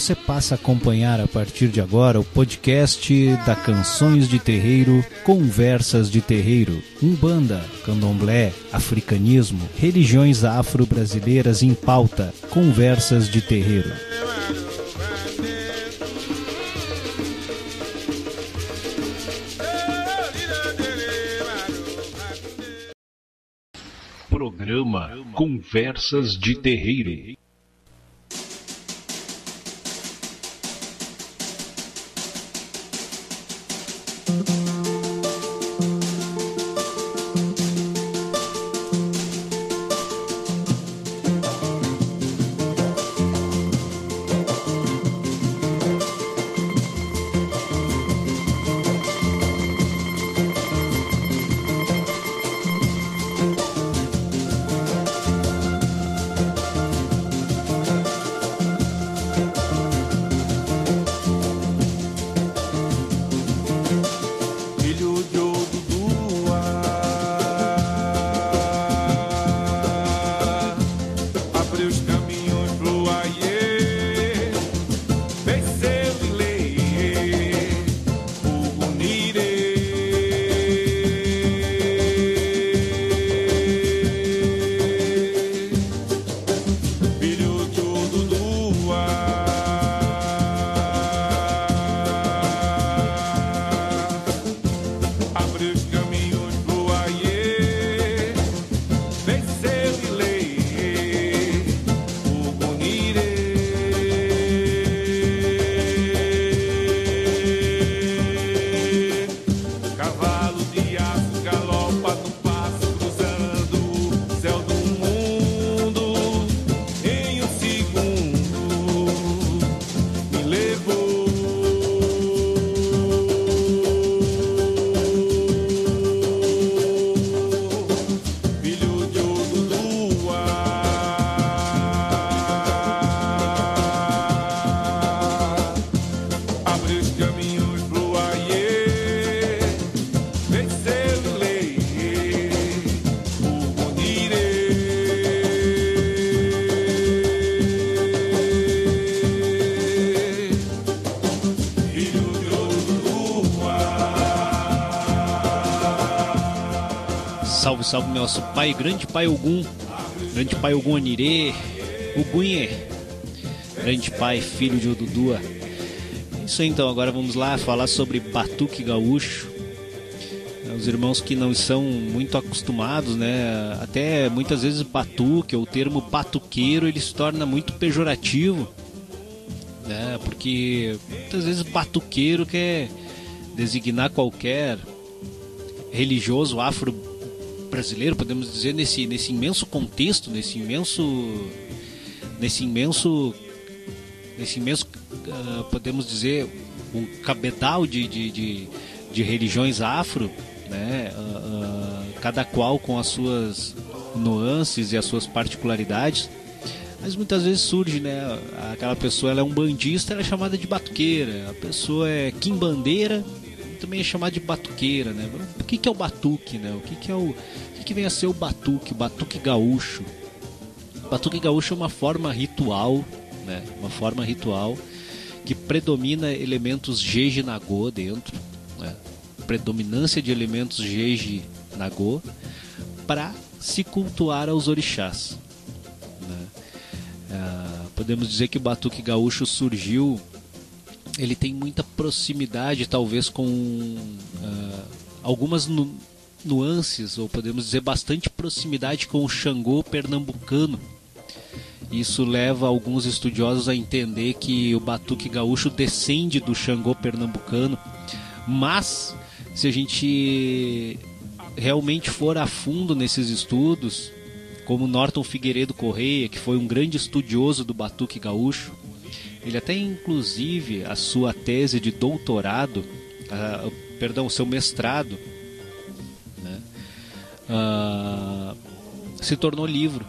Você passa a acompanhar a partir de agora o podcast da Canções de Terreiro, Conversas de Terreiro, Umbanda, Candomblé, Africanismo, religiões afro-brasileiras em pauta, Conversas de Terreiro. Programa Conversas de Terreiro. Salve nosso pai, grande pai Ogum, grande pai Ogum Anirê, Ogunhê, grande pai, filho de Odudua. Isso aí, então, agora vamos lá falar sobre Batuque Gaúcho. Os irmãos que não são muito acostumados, né? Até muitas vezes batuque, ou o termo batuqueiro, ele se torna muito pejorativo, né? Porque muitas vezes batuqueiro quer designar qualquer religioso afro brasileiro, podemos dizer, nesse, nesse imenso contexto, nesse imenso. nesse imenso. nesse imenso, uh, podemos dizer, um cabedal de, de, de, de religiões afro, né? Uh, uh, cada qual com as suas nuances e as suas particularidades. Mas muitas vezes surge, né? Aquela pessoa ela é um bandista, ela é chamada de batuqueira. A pessoa é quimbandeira, também é chamada de batuqueira, né? O que, que é o batuque, né? O que, que é o, que, que vem a ser o batuque, o batuque gaúcho? O batuque gaúcho é uma forma ritual, né? Uma forma ritual que predomina elementos jeje nagô dentro, né? predominância de elementos jeje nagô para se cultuar aos orixás. Né? Ah, podemos dizer que o batuque gaúcho surgiu, ele tem muita proximidade talvez com uh, algumas nuances, ou podemos dizer bastante proximidade com o Xangô pernambucano. Isso leva alguns estudiosos a entender que o batuque gaúcho descende do Xangô pernambucano, mas se a gente realmente for a fundo nesses estudos, como Norton Figueiredo Correia, que foi um grande estudioso do batuque gaúcho, ele até inclusive a sua tese de doutorado, uh, perdão, o seu mestrado, uh, se tornou livro.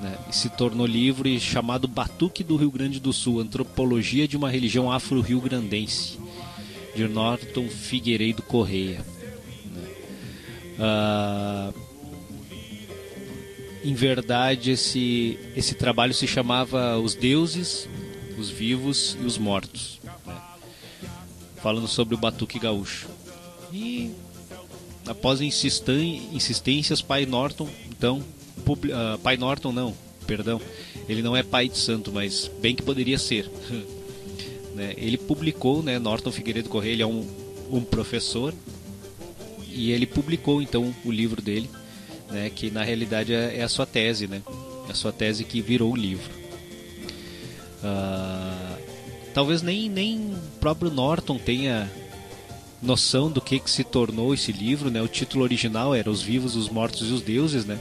Né? Se tornou livro e chamado Batuque do Rio Grande do Sul, Antropologia de uma Religião Afro-Rio-Grandense, de Norton Figueiredo Correia. Né? Uh, em verdade, esse, esse trabalho se chamava Os Deuses, os vivos e os mortos. Né? Falando sobre o Batuque Gaúcho. E após insistências, Pai Norton, então, uh, Pai Norton não, perdão, ele não é pai de santo, mas bem que poderia ser. né? Ele publicou, né, Norton Figueiredo Correia, ele é um, um professor, e ele publicou então o livro dele, né, que na realidade é, é a sua tese, né, é a sua tese que virou o livro. Uh, talvez nem, nem próprio Norton tenha noção do que, que se tornou esse livro, né? O título original era Os Vivos, os Mortos e os Deuses, né?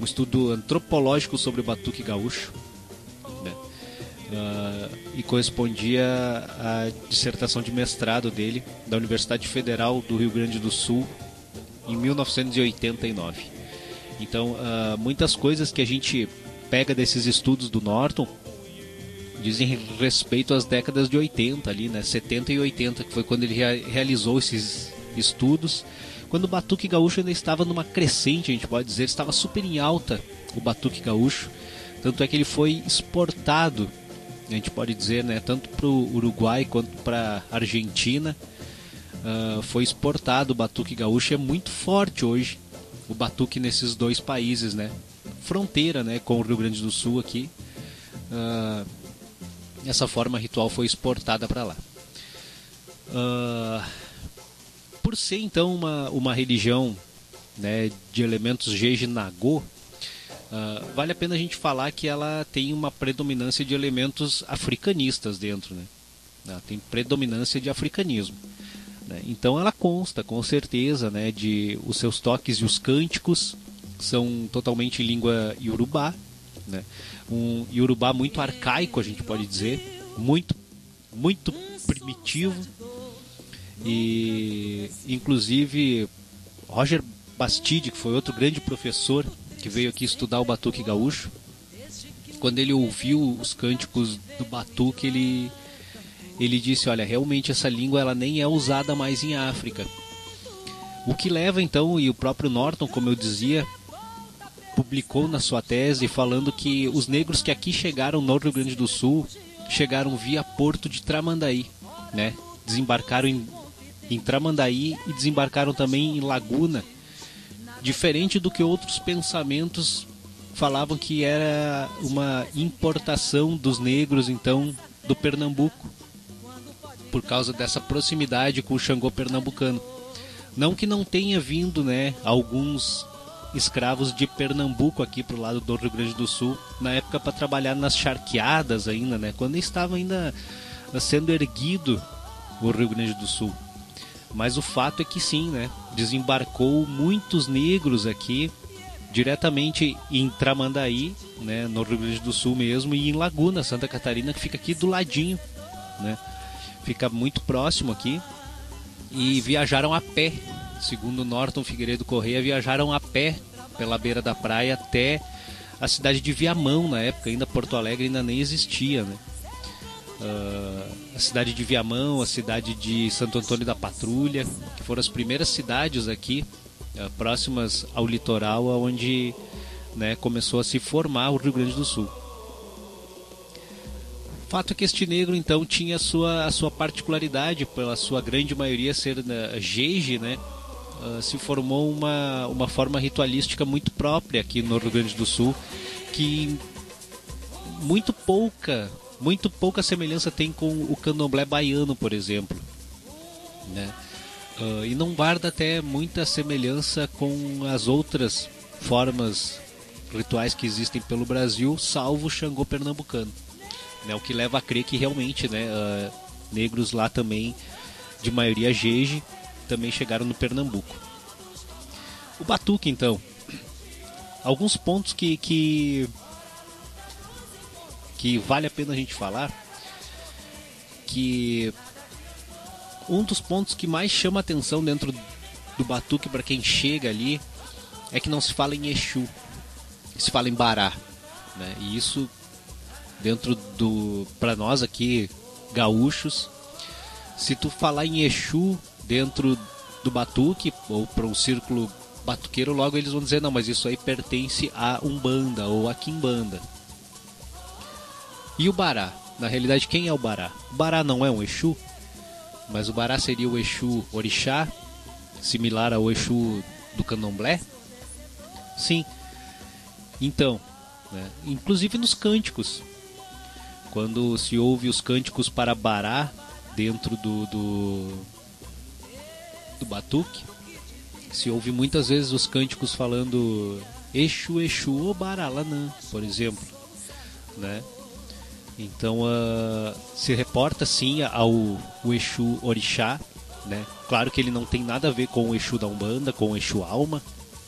Um estudo antropológico sobre o batuque gaúcho, né? Uh, e correspondia à dissertação de mestrado dele da Universidade Federal do Rio Grande do Sul em 1989. Então, uh, muitas coisas que a gente pega desses estudos do Norton dizem respeito às décadas de 80 ali, né? 70 e 80, que foi quando ele realizou esses estudos. Quando o batuque gaúcho ainda estava numa crescente, a gente pode dizer, estava super em alta o batuque gaúcho. Tanto é que ele foi exportado, a gente pode dizer, né, tanto para o Uruguai quanto para a Argentina. Uh, foi exportado o batuque gaúcho, é muito forte hoje o batuque nesses dois países, né? Fronteira, né, com o Rio Grande do Sul aqui. Uh, essa forma ritual foi exportada para lá. Uh, por ser então uma, uma religião né, de elementos Jeje Nagô, uh, vale a pena a gente falar que ela tem uma predominância de elementos africanistas dentro. Né? Ela tem predominância de africanismo. Né? Então ela consta com certeza né, de os seus toques e os cânticos são totalmente em língua iorubá. Né? Um Yorubá muito arcaico, a gente pode dizer, muito, muito primitivo. E inclusive Roger Bastide, que foi outro grande professor que veio aqui estudar o batuque gaúcho, quando ele ouviu os cânticos do batuque, ele ele disse, olha, realmente essa língua ela nem é usada mais em África. O que leva então, e o próprio Norton, como eu dizia, publicou na sua tese falando que os negros que aqui chegaram no Rio Grande do Sul chegaram via Porto de Tramandaí, né? Desembarcaram em, em Tramandaí e desembarcaram também em Laguna. Diferente do que outros pensamentos falavam que era uma importação dos negros então do Pernambuco por causa dessa proximidade com o Xangô pernambucano. Não que não tenha vindo, né, alguns escravos de Pernambuco aqui pro lado do Rio Grande do Sul, na época para trabalhar nas charqueadas ainda, né? Quando estava ainda sendo erguido o Rio Grande do Sul. Mas o fato é que sim, né? Desembarcou muitos negros aqui diretamente em Tramandaí, né, no Rio Grande do Sul mesmo, e em Laguna, Santa Catarina, que fica aqui do ladinho, né? Fica muito próximo aqui. E viajaram a pé segundo Norton Figueiredo Correia, viajaram a pé pela beira da praia até a cidade de Viamão na época, ainda Porto Alegre ainda nem existia, né? Uh, a cidade de Viamão, a cidade de Santo Antônio da Patrulha, que foram as primeiras cidades aqui uh, próximas ao litoral, onde né, começou a se formar o Rio Grande do Sul. Fato é que este negro então tinha a sua, a sua particularidade, pela sua grande maioria ser uh, jeje, né? Uh, se formou uma, uma forma ritualística muito própria aqui no Rio Grande do Sul, que muito pouca, muito pouca semelhança tem com o candomblé baiano, por exemplo. Né? Uh, e não guarda até muita semelhança com as outras formas rituais que existem pelo Brasil, salvo o Xangô pernambucano. Né? O que leva a crer que realmente né, uh, negros lá também, de maioria jeje, também chegaram no Pernambuco. O batuque, então. Alguns pontos que, que, que vale a pena a gente falar. Que um dos pontos que mais chama atenção dentro do batuque para quem chega ali é que não se fala em Exu, se fala em Bará. Né? E isso, dentro do. para nós aqui, gaúchos, se tu falar em Exu, dentro do batuque ou para um círculo batuqueiro, logo eles vão dizer: não, mas isso aí pertence a Umbanda ou a Kimbanda. E o Bará? Na realidade, quem é o Bará? O Bará não é um Exu, mas o Bará seria o Exu Orixá, similar ao Exu do Candomblé? Sim. Então, né? inclusive nos cânticos, quando se ouve os cânticos para Bará dentro do, do, do batuque, se ouve muitas vezes os cânticos falando Exu, Exu, Obaralanã, por exemplo, né? Então uh, se reporta sim ao o Exu Orixá, né? Claro que ele não tem nada a ver com o Exu da Umbanda, com o Exu Alma,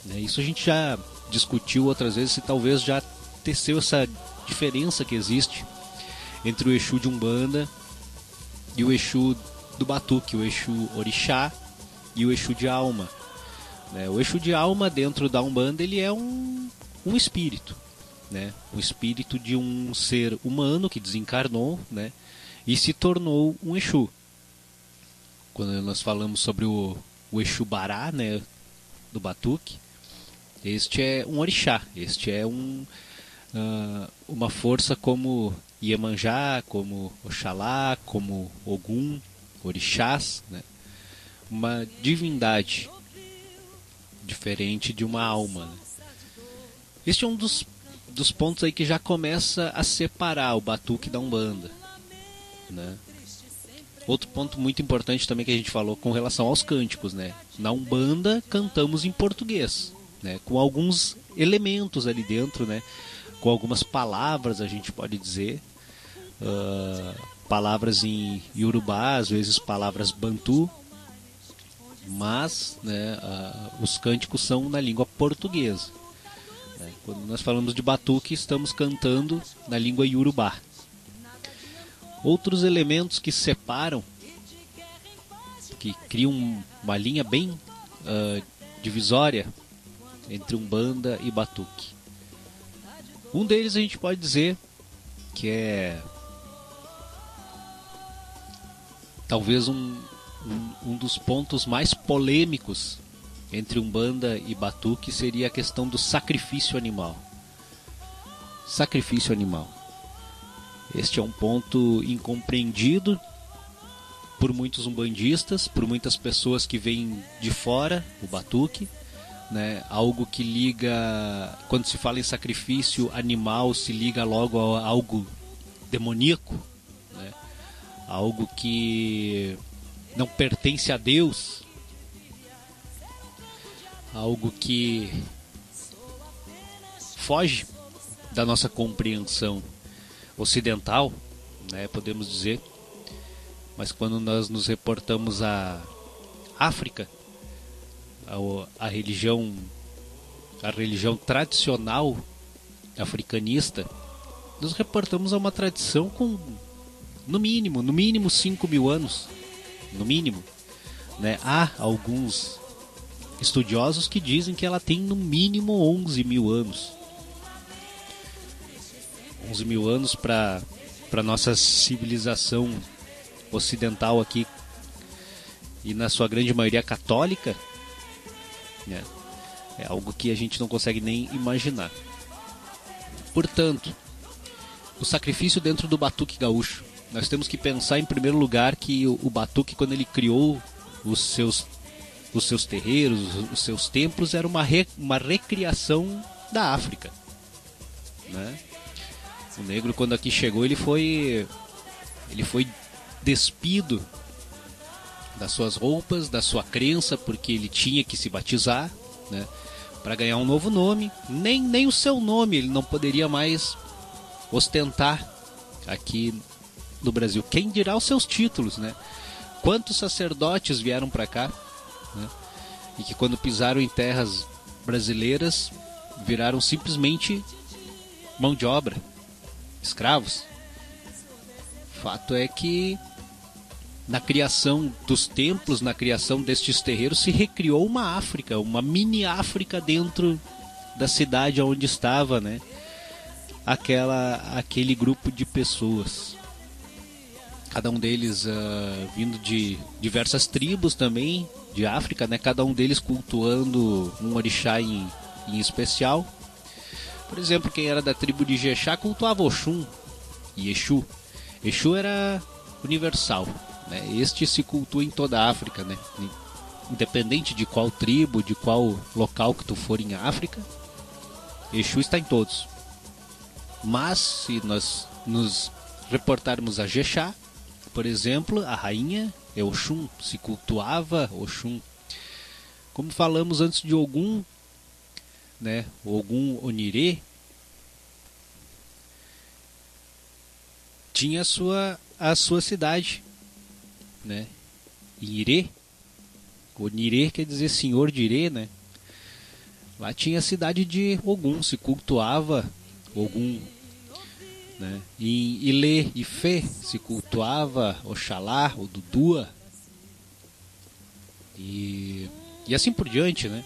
né? Isso a gente já discutiu outras vezes e talvez já teceu essa diferença que existe entre o Exu de Umbanda e o Exu do Batuque, o Exu Orixá e o Exu de Alma. Né? O Exu de Alma dentro da Umbanda ele é um, um espírito, né? um espírito de um ser humano que desencarnou né? e se tornou um Exu. Quando nós falamos sobre o, o Exu Bará, né? do Batuque, este é um orixá, este é um, uh, uma força como Iemanjá, como Oxalá, como Ogum, orixás, né? Uma divindade diferente de uma alma. Né? Este é um dos, dos pontos aí que já começa a separar o batuque da umbanda, né? Outro ponto muito importante também que a gente falou com relação aos cânticos, né? Na umbanda cantamos em português, né? Com alguns elementos ali dentro, né? Com algumas palavras a gente pode dizer, uh, palavras em Yorubá, às vezes palavras Bantu, mas né, uh, os cânticos são na língua portuguesa. Né? Quando nós falamos de batuque, estamos cantando na língua Yorubá. Outros elementos que separam, que criam uma linha bem uh, divisória entre umbanda e batuque. Um deles a gente pode dizer que é talvez um, um, um dos pontos mais polêmicos entre Umbanda e Batuque seria a questão do sacrifício animal. Sacrifício animal. Este é um ponto incompreendido por muitos umbandistas, por muitas pessoas que vêm de fora, o batuque, né? Algo que liga, quando se fala em sacrifício animal, se liga logo a algo demoníaco, algo que não pertence a Deus, algo que foge da nossa compreensão ocidental, né, podemos dizer. Mas quando nós nos reportamos à África, a, a religião a religião tradicional africanista, nos reportamos a uma tradição com no mínimo, no mínimo 5 mil anos, no mínimo. Né? Há alguns estudiosos que dizem que ela tem no mínimo 11 mil anos. 11 mil anos para a nossa civilização ocidental aqui e na sua grande maioria católica, né? é algo que a gente não consegue nem imaginar. Portanto, o sacrifício dentro do batuque gaúcho nós temos que pensar em primeiro lugar que o, o Batuque, quando ele criou os seus, os seus terreiros, os seus templos, era uma, re, uma recriação da África. Né? O negro, quando aqui chegou, ele foi, ele foi despido das suas roupas, da sua crença, porque ele tinha que se batizar, né? Para ganhar um novo nome, nem, nem o seu nome ele não poderia mais ostentar aqui do Brasil. Quem dirá os seus títulos, né? Quantos sacerdotes vieram para cá, né? E que quando pisaram em terras brasileiras viraram simplesmente mão de obra, escravos. Fato é que na criação dos templos, na criação destes terreiros, se recriou uma África, uma mini África dentro da cidade onde estava, né? Aquela, aquele grupo de pessoas cada um deles uh, vindo de diversas tribos também de África, né? Cada um deles cultuando um orixá em, em especial. Por exemplo, quem era da tribo de Jexá cultuava Oxum e Exu. Exu era universal, né? Este se cultua em toda a África, né? Independente de qual tribo, de qual local que tu for em África, Exu está em todos. Mas se nós nos reportarmos a Jexá, por exemplo, a rainha é Oxum, se cultuava Oxum. Como falamos antes de Ogum, né? Ogum Onirê tinha a sua a sua cidade, né? Irê, Onirê quer dizer senhor de Irê, né? Lá tinha a cidade de Ogum, se cultuava Ogum né? Em Ilê e Fê se cultuava Oxalá, o Dudua. E, e assim por diante, né?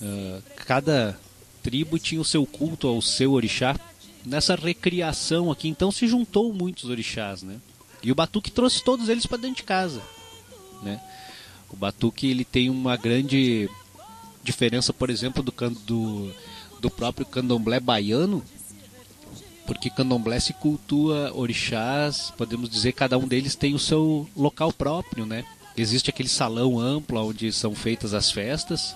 Uh, cada tribo tinha o seu culto ao seu orixá. Nessa recriação aqui, então, se juntou muitos orixás, né? E o Batuque trouxe todos eles para dentro de casa, né? O Batuque ele tem uma grande diferença, por exemplo, do, do, do próprio candomblé baiano, porque candomblé se cultua orixás, podemos dizer cada um deles tem o seu local próprio, né? Existe aquele salão amplo onde são feitas as festas,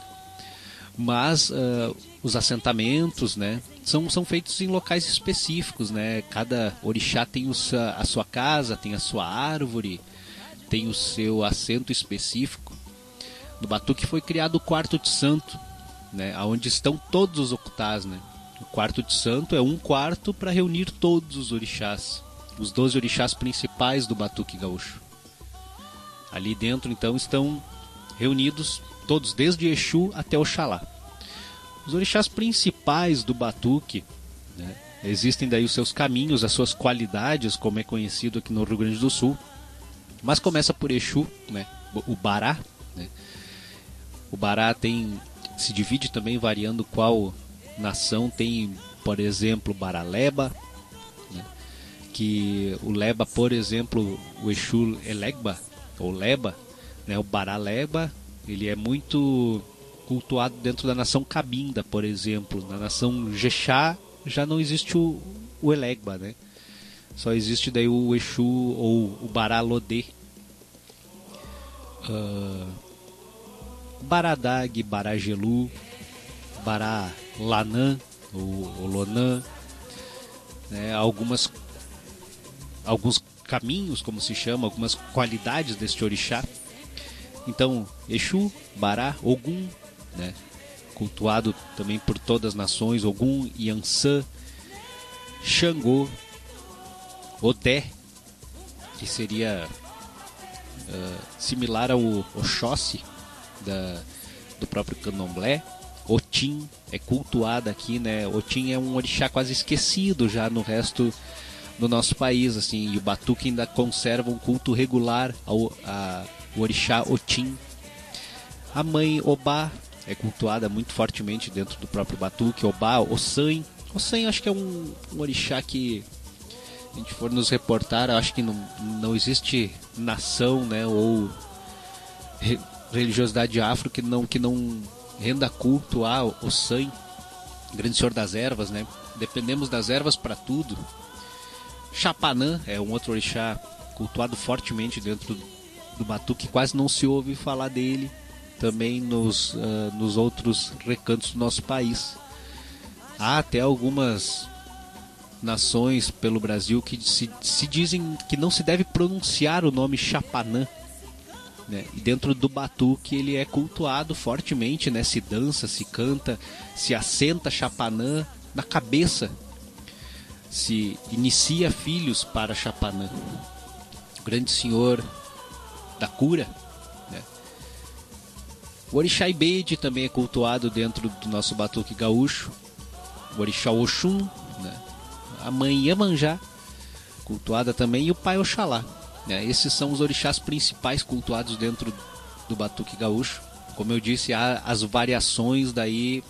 mas uh, os assentamentos, né, são, são feitos em locais específicos, né? Cada orixá tem o a sua casa, tem a sua árvore, tem o seu assento específico. No Batuque foi criado o quarto de santo, né, onde estão todos os ocultás, né? Quarto de santo é um quarto para reunir todos os orixás, os doze orixás principais do Batuque Gaúcho. Ali dentro, então, estão reunidos todos, desde Exu até Oxalá. Os orixás principais do Batuque, né, existem daí os seus caminhos, as suas qualidades, como é conhecido aqui no Rio Grande do Sul. Mas começa por Exu, né, o Bará. Né. O Bará tem se divide também variando qual nação tem, por exemplo, Baraleba, né? que o Leba, por exemplo, o Exu Elegba, ou Leba, né? o Baraleba, ele é muito cultuado dentro da nação Cabinda, por exemplo. Na nação Jexá já não existe o, o Elegba, né? Só existe daí o Exu ou o Baralodê. Uh, Baradag, Baragelu, Bará Lanã, ou, Lonan, né, algumas, alguns caminhos, como se chama, algumas qualidades deste orixá. Então, Exu, Bará, Ogum, né, cultuado também por todas as nações, Ogum, Yansan, Xangô, Odé, que seria uh, similar ao Oxóssi da, do próprio candomblé, Otim é cultuada aqui, né? Otim é um orixá quase esquecido já no resto do nosso país, assim, e o Batuque ainda conserva um culto regular ao a, o orixá Otim. A mãe Obá é cultuada muito fortemente dentro do próprio Batuque, Obá, Ossan. Ossan acho que é um, um orixá que a gente for nos reportar, acho que não, não existe nação, né, ou religiosidade afro que não que não renda culto ao Ossan, grande senhor das ervas, né? Dependemos das ervas para tudo. Chapanã é um outro orixá cultuado fortemente dentro do Batuque, quase não se ouve falar dele também nos, uh, nos outros recantos do nosso país. Há até algumas nações pelo Brasil que se, se dizem que não se deve pronunciar o nome Chapanã né? E dentro do batuque ele é cultuado fortemente, né? Se dança, se canta, se assenta Chapanã na cabeça, se inicia filhos para Chapanã. O grande senhor da cura, né? O Orixá Ibede também é cultuado dentro do nosso batuque gaúcho. O Orixá Oxum, né? a mãe Iemanjá, cultuada também, e o pai Oxalá. Né? Esses são os orixás principais cultuados dentro do Batuque Gaúcho. Como eu disse, há as variações daí,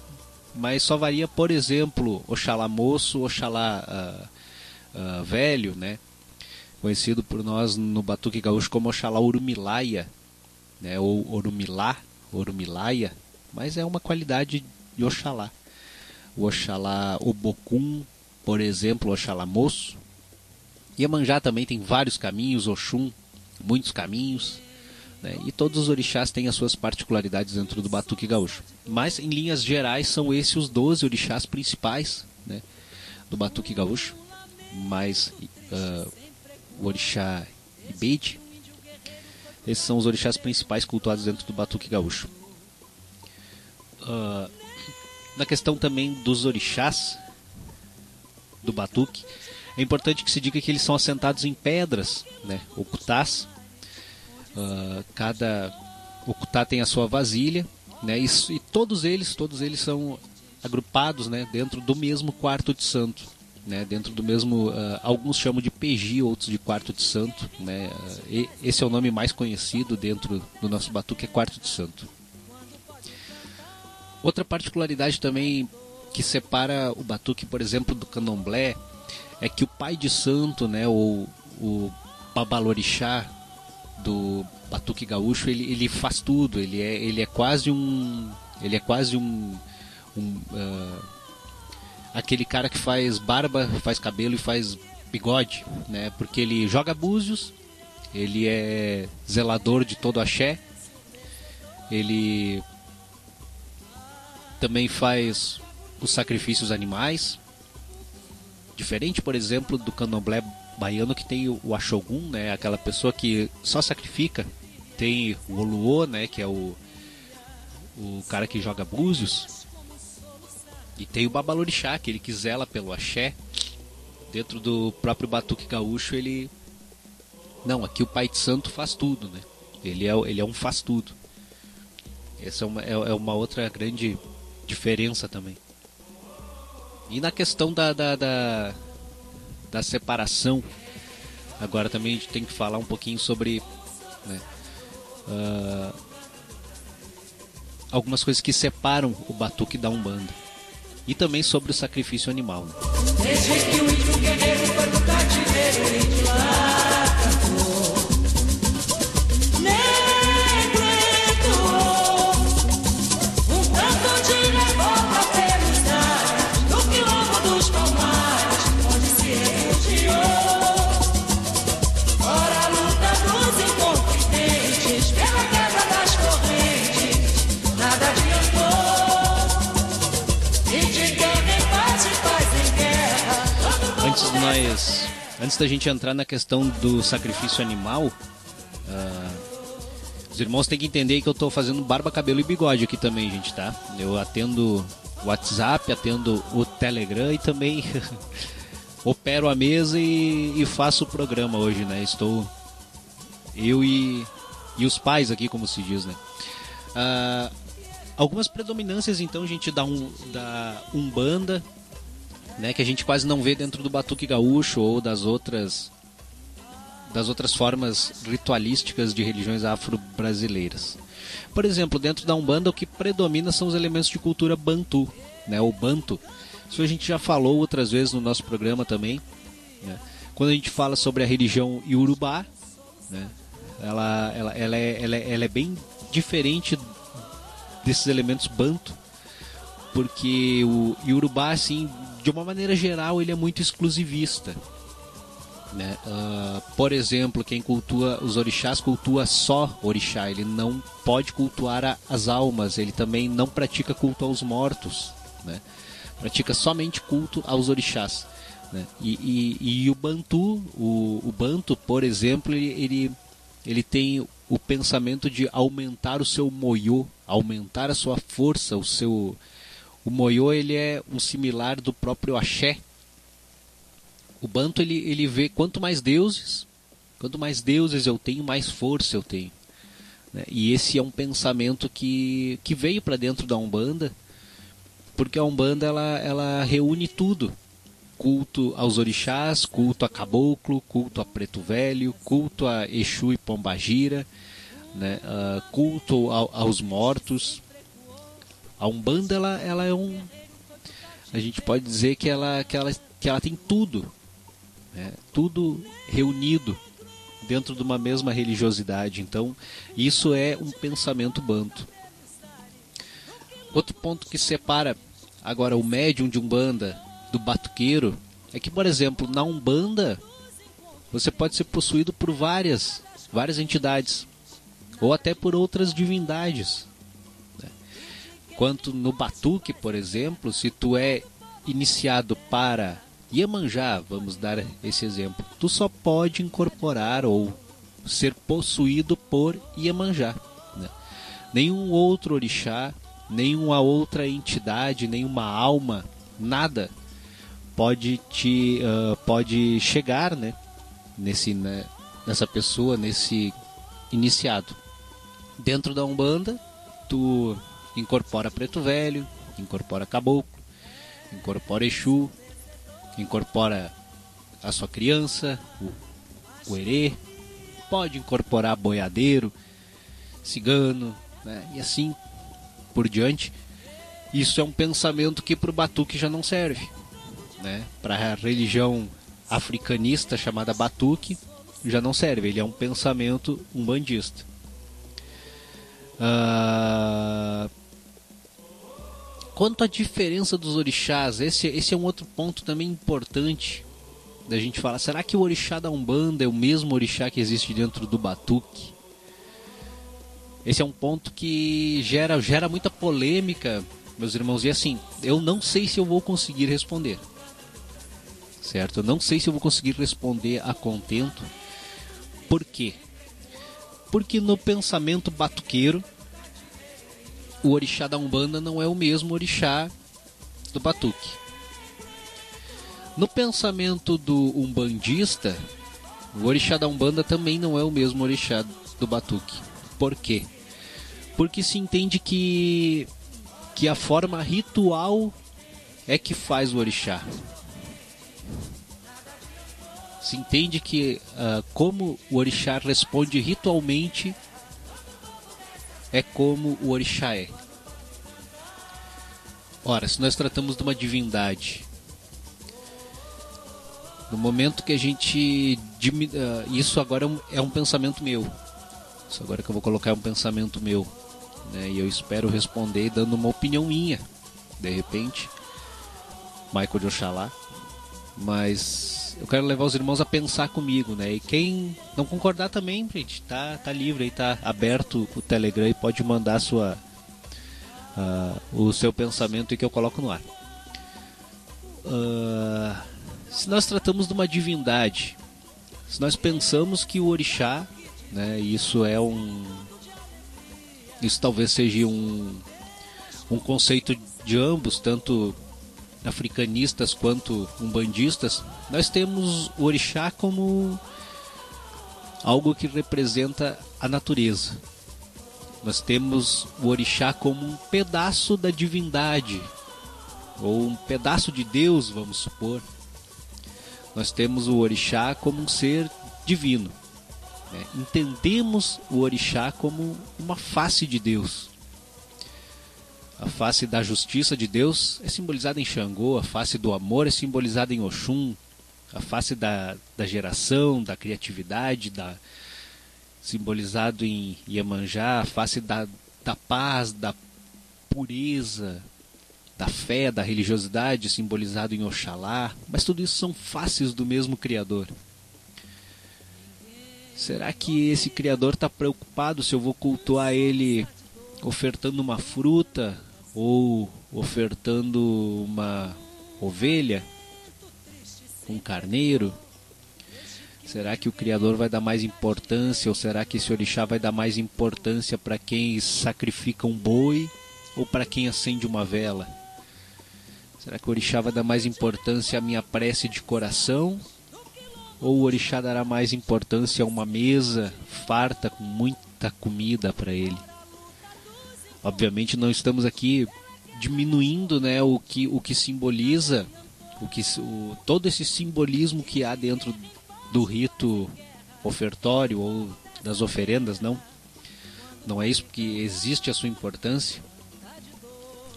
mas só varia, por exemplo, Oxalá Moço, Oxalá uh, uh, Velho, né? conhecido por nós no Batuque Gaúcho como Oxalá Urumilaia, né? ou Orumilá, Orumilaia, mas é uma qualidade de Oxalá. O Oxalá Obocum, por exemplo, Oxalá Moço, Iemanjá também tem vários caminhos, Oxum, muitos caminhos, né? e todos os orixás têm as suas particularidades dentro do Batuque Gaúcho. Mas, em linhas gerais, são esses os 12 orixás principais né? do Batuque Gaúcho, mais uh, o orixá Ibede. Esses são os orixás principais cultuados dentro do Batuque Gaúcho. Uh, na questão também dos orixás do Batuque, é importante que se diga que eles são assentados em pedras, né, ocutás. Uh, cada ocutá tem a sua vasilha, né, e, e, todos eles, todos eles são agrupados, né, dentro do mesmo quarto de santo, né, dentro do mesmo, uh, alguns chamam de PG, outros de quarto de santo, né, uh, esse é o nome mais conhecido dentro do nosso batuque, é quarto de santo. Outra particularidade também que separa o batuque, por exemplo, do candomblé, é que o pai de santo, né, ou o babalorixá do batuque gaúcho, ele, ele faz tudo, ele é, ele é quase um ele é quase um, um uh, aquele cara que faz barba, faz cabelo e faz bigode, né? Porque ele joga búzios, ele é zelador de todo axé, ele também faz os sacrifícios animais, Diferente, por exemplo, do candomblé baiano que tem o, Ashogun, né? Aquela pessoa que só sacrifica. Tem o Oluô, né? Que é o, o cara que joga búzios. E tem o Babalorixá, aquele que zela pelo axé. Dentro do próprio Batuque Gaúcho, ele... Não, aqui o Pai de Santo faz tudo, né? Ele é, ele é um faz tudo. Essa é uma, é, é uma outra grande diferença também. E na questão da, da, da, da separação, agora também a gente tem que falar um pouquinho sobre né, uh, algumas coisas que separam o batuque da Umbanda. E também sobre o sacrifício animal. Né? Antes da gente entrar na questão do sacrifício animal, uh, os irmãos têm que entender que eu estou fazendo barba, cabelo e bigode aqui também, gente, tá? Eu atendo o WhatsApp, atendo o Telegram e também opero a mesa e, e, faço o programa hoje, né? Estou eu e, e os pais aqui, como se diz, né? Uh, algumas predominâncias, então, gente, da, um, da Umbanda, né, que a gente quase não vê dentro do batuque gaúcho ou das outras das outras formas ritualísticas de religiões afro-brasileiras. Por exemplo, dentro da Umbanda o que predomina são os elementos de cultura bantu, né, o banto. Isso a gente já falou outras vezes no nosso programa também. Né? Quando a gente fala sobre a religião Yorubá, né, ela, ela, ela, é, ela, é, ela é bem diferente desses elementos banto, porque o Yorubá, assim, de uma maneira geral, ele é muito exclusivista. Né? Uh, por exemplo, quem cultua os orixás cultua só orixá, ele não pode cultuar a, as almas, ele também não pratica culto aos mortos, né? pratica somente culto aos orixás. Né? E, e, e, o Bantu, o, o Banto, por exemplo, ele, ele, ele tem o pensamento de aumentar o seu moyo, aumentar a sua força, o seu, o moyo ele é um similar do próprio axé. O banto ele, ele vê quanto mais deuses, quanto mais deuses eu tenho, mais força eu tenho. Né? E esse é um pensamento que, que veio para dentro da Umbanda, porque a Umbanda ela, ela reúne tudo. Culto aos orixás, culto a caboclo, culto a preto velho, culto a Exu e Pombagira, né? Uh, culto ao, aos mortos, a Umbanda ela, ela é um a gente pode dizer que ela que ela, que ela tem tudo né? tudo reunido dentro de uma mesma religiosidade então isso é um pensamento banto outro ponto que separa agora o médium de umbanda do batuqueiro é que por exemplo na umbanda você pode ser possuído por várias, várias entidades ou até por outras divindades. Quanto no batuque, por exemplo, se tu é iniciado para Iemanjá, vamos dar esse exemplo, tu só pode incorporar ou ser possuído por Iemanjá. Né? Nenhum outro orixá, nenhuma outra entidade, nenhuma alma, nada pode te uh, pode chegar, né, nesse né, nessa pessoa, nesse iniciado. Dentro da Umbanda, tu incorpora Preto Velho, incorpora Caboclo, incorpora Exu, incorpora a sua criança, o, erê, pode incorporar boiadeiro, cigano, né? e assim por diante. Isso é um pensamento que para o Batuque já não serve. Né? Para a religião africanista chamada Batuque já não serve, ele é um pensamento umbandista. Uh... Quanto à diferença dos orixás, esse, esse é um outro ponto também importante da gente falar. Será que o orixá da Umbanda é o mesmo orixá que existe dentro do Batuque? Esse é um ponto que gera, gera muita polêmica, meus irmãos. E assim, eu não sei se eu vou conseguir responder. Certo? Eu não sei se eu vou conseguir responder a contento. Por quê? Porque no pensamento batuqueiro, o orixá da Umbanda não é o mesmo orixá do batuque. No pensamento do umbandista, o orixá da Umbanda também não é o mesmo orixá do batuque. Por quê? Porque se entende que, que a forma ritual é que faz o orixá. Se entende que uh, como o orixá responde ritualmente é como o orixá é. Ora, se nós tratamos de uma divindade no momento que a gente. Uh, isso agora é um, é um, pensamento meu. Isso agora que eu vou colocar é um pensamento meu. Né? E eu espero responder dando uma opinião minha. De repente. Michael de Oxalá. Mas eu quero levar os irmãos a pensar comigo, né? E quem não concordar também, gente, tá, tá livre aí, tá aberto o Telegram e pode mandar sua, uh, o seu pensamento e que eu coloco no ar. Uh, se nós tratamos de uma divindade, se nós pensamos que o orixá, né, isso é um isso talvez seja um um conceito de ambos, tanto africanistas quanto umbandistas, nós temos o orixá como algo que representa a natureza. Nós temos o orixá como um pedaço da divindade, ou um pedaço de Deus, vamos supor. Nós temos o orixá como um ser divino. Né? Entendemos o orixá como uma face de Deus. A face da justiça de Deus é simbolizada em Xangô, a face do amor é simbolizada em Oxum, a face da, da geração, da criatividade, da, simbolizado em Iemanjá, a face da, da paz, da pureza, da fé, da religiosidade, simbolizado em Oxalá, mas tudo isso são faces do mesmo Criador. Será que esse Criador está preocupado se eu vou cultuar ele ofertando uma fruta ou ofertando uma ovelha, um carneiro? Será que o Criador vai dar mais importância ou será que esse orixá vai dar mais importância para quem sacrifica um boi ou para quem acende uma vela? Será que o orixá vai dar mais importância à minha prece de coração? Ou o orixá dará mais importância a uma mesa farta com muita comida para ele? Obviamente não estamos aqui diminuindo né, o, que, o que simboliza o que, o, todo esse simbolismo que há dentro do rito ofertório ou das oferendas, não. Não é isso porque existe a sua importância.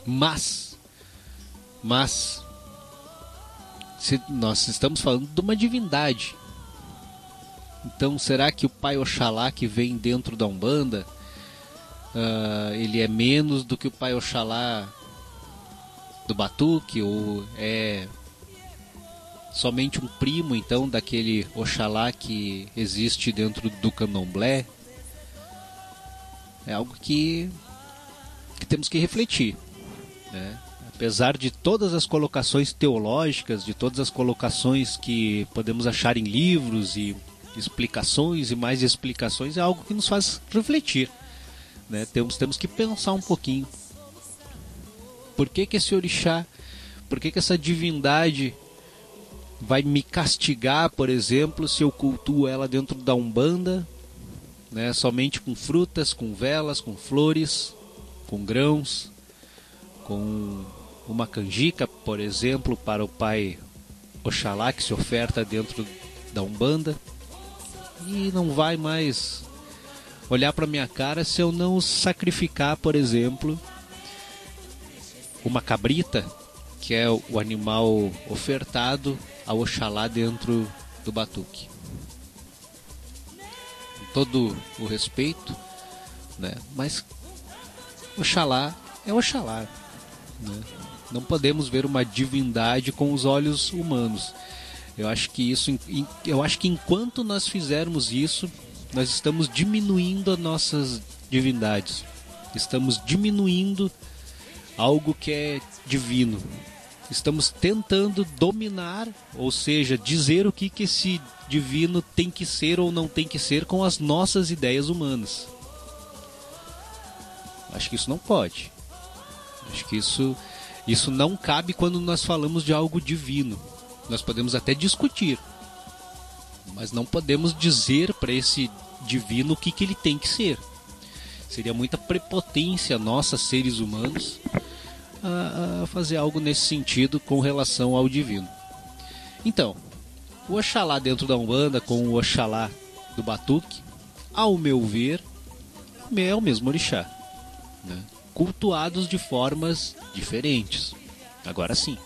Mas mas se nós estamos falando de uma divindade. Então, será que o Pai Oxalá que vem dentro da Umbanda, uh, ele é menos do que o Pai Oxalá do Batuque? Ou é somente um primo então daquele Oxalá que existe dentro do candomblé? É algo que, que temos que refletir. Né? Apesar de todas as colocações teológicas, de todas as colocações que podemos achar em livros e explicações e mais explicações, é algo que nos faz refletir. Né? Temos, temos que pensar um pouquinho. Por que, que esse orixá, por que, que essa divindade vai me castigar, por exemplo, se eu cultuo ela dentro da Umbanda, né, somente com frutas, com velas, com flores, com grãos, com uma canjica, por exemplo, para o pai Oxalá que se oferta dentro da Umbanda e não vai mais olhar para minha cara se eu não sacrificar, por exemplo, uma cabrita, que é o animal ofertado ao Oxalá dentro do batuque. Com todo o respeito, né? mas Oxalá é Oxalá. Né? Não podemos ver uma divindade com os olhos humanos. Eu acho que isso, eu acho que enquanto nós fizermos isso, nós estamos diminuindo as nossas divindades. Estamos diminuindo algo que é divino. Estamos tentando dominar, ou seja, dizer o que, que esse divino tem que ser ou não tem que ser com as nossas ideias humanas. Acho que isso não pode. Acho que isso, isso não cabe quando nós falamos de algo divino. Nós podemos até discutir, mas não podemos dizer para esse divino o que, que ele tem que ser. Seria muita prepotência nossa, seres humanos, a, a fazer algo nesse sentido com relação ao divino. Então, o Oxalá dentro da Umbanda com o Oxalá do Batuque, ao meu ver, é o mesmo orixá. Né? Cultuados de formas diferentes. Agora sim.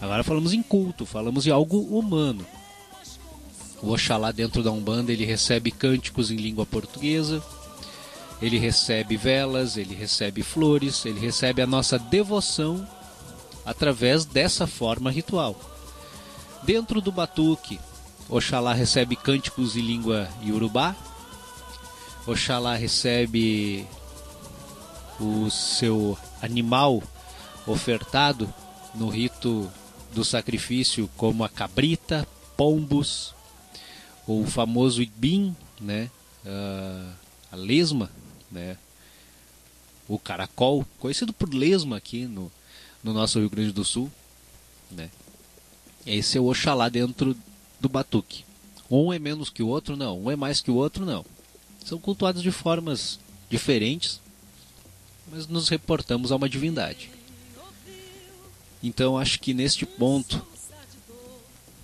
Agora falamos em culto, falamos em algo humano. O Oxalá dentro da Umbanda ele recebe cânticos em língua portuguesa, ele recebe velas, ele recebe flores, ele recebe a nossa devoção através dessa forma ritual. Dentro do batuque, Oxalá recebe cânticos em língua iorubá, Oxalá recebe o seu animal ofertado no rito do sacrifício, como a cabrita, pombos, o famoso ibim, né? Uh, a lesma, né? O caracol, conhecido por lesma aqui no, no nosso Rio Grande do Sul, né? Esse é o Oxalá dentro do batuque. Um é menos que o outro, não. Um é mais que o outro, não. São cultuados de formas diferentes, mas nos reportamos a uma divindade. Então acho que neste ponto,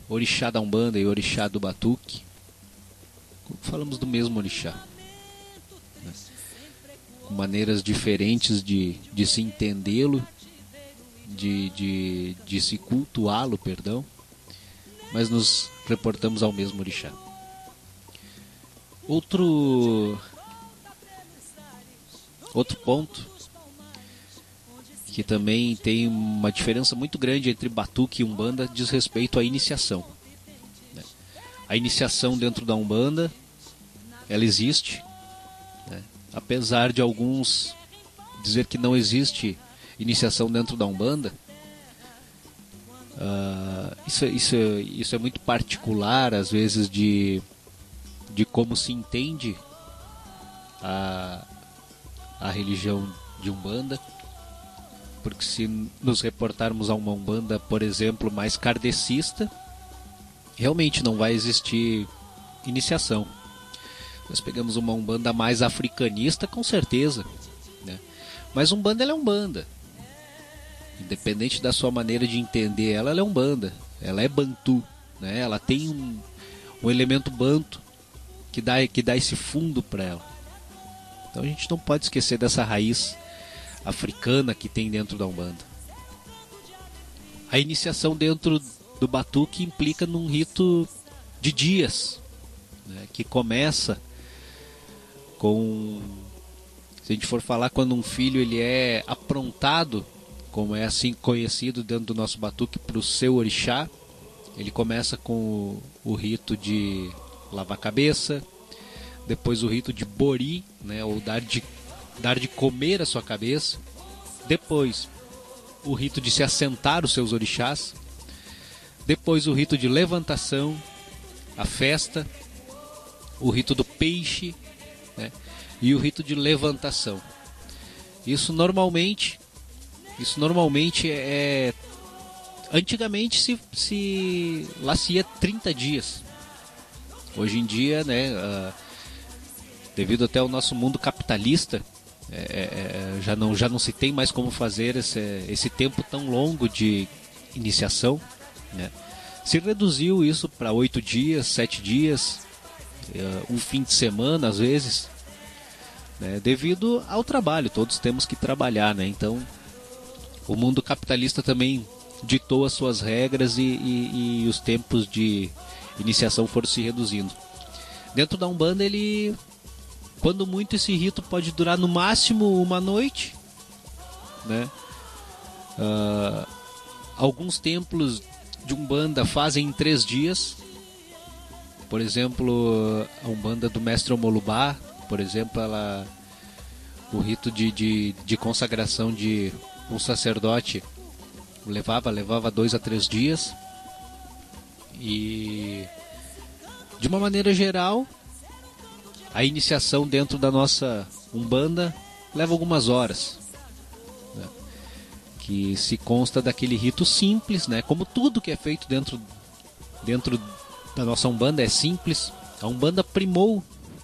orixá da Umbanda e orixá do Batuque, falamos do mesmo orixá. Né? Maneiras diferentes de, de se entendê-lo, de, de, de se cultuá-lo, perdão, mas nos reportamos ao mesmo orixá. Outro outro ponto que também tem uma diferença muito grande entre batuque e umbanda diz respeito à iniciação. Né? A iniciação dentro da umbanda, ela existe, né? apesar de alguns dizer que não existe iniciação dentro da umbanda. Uh, isso, isso, isso é muito particular, às vezes, de, de como se entende a, a religião de Umbanda porque se nos reportarmos a uma Umbanda, por exemplo, mais kardecista, realmente não vai existir iniciação. Nós pegamos uma Umbanda mais africanista, com certeza. Né? Mas Umbanda ela é Umbanda. Independente da sua maneira de entender ela, ela é Umbanda. Ela é Bantu. Né? Ela tem um, um elemento banto que dá, que dá esse fundo para ela. Então a gente não pode esquecer dessa raiz africana que tem dentro da Umbanda. A iniciação dentro do batuque implica num rito de dias, né, que começa com se a gente for falar quando um filho ele é aprontado, como é assim conhecido dentro do nosso batuque para o seu orixá, Ele começa com o, o rito de lavar a cabeça, depois o rito de bori, né, ou dar de, dar de comer a sua cabeça, depois o rito de se assentar os seus orixás, depois o rito de levantação, a festa, o rito do peixe né, e o rito de levantação. Isso normalmente, isso normalmente é antigamente se, se lá se ia 30 dias. Hoje em dia, né, uh, devido até ao nosso mundo capitalista, é, é, é, já, não, já não se tem mais como fazer esse, esse tempo tão longo de iniciação. Né? Se reduziu isso para oito dias, sete dias, uh, um fim de semana às vezes, né? devido ao trabalho. Todos temos que trabalhar, né? então o mundo capitalista também ditou as suas regras e, e, e os tempos de iniciação foram se reduzindo. Dentro da Umbanda, ele, quando muito, esse rito pode durar no máximo uma noite, né? Uh, alguns templos de Umbanda fazem em três dias. Por exemplo, a Umbanda do Mestre Omolubá, por exemplo, ela, o rito de, de, de consagração de um sacerdote levava, levava dois a três dias. E de uma maneira geral, a iniciação dentro da nossa Umbanda leva algumas horas. Né? Que se consta daquele rito simples, né? Como tudo que é feito dentro, dentro da nossa Umbanda é simples. A Umbanda primou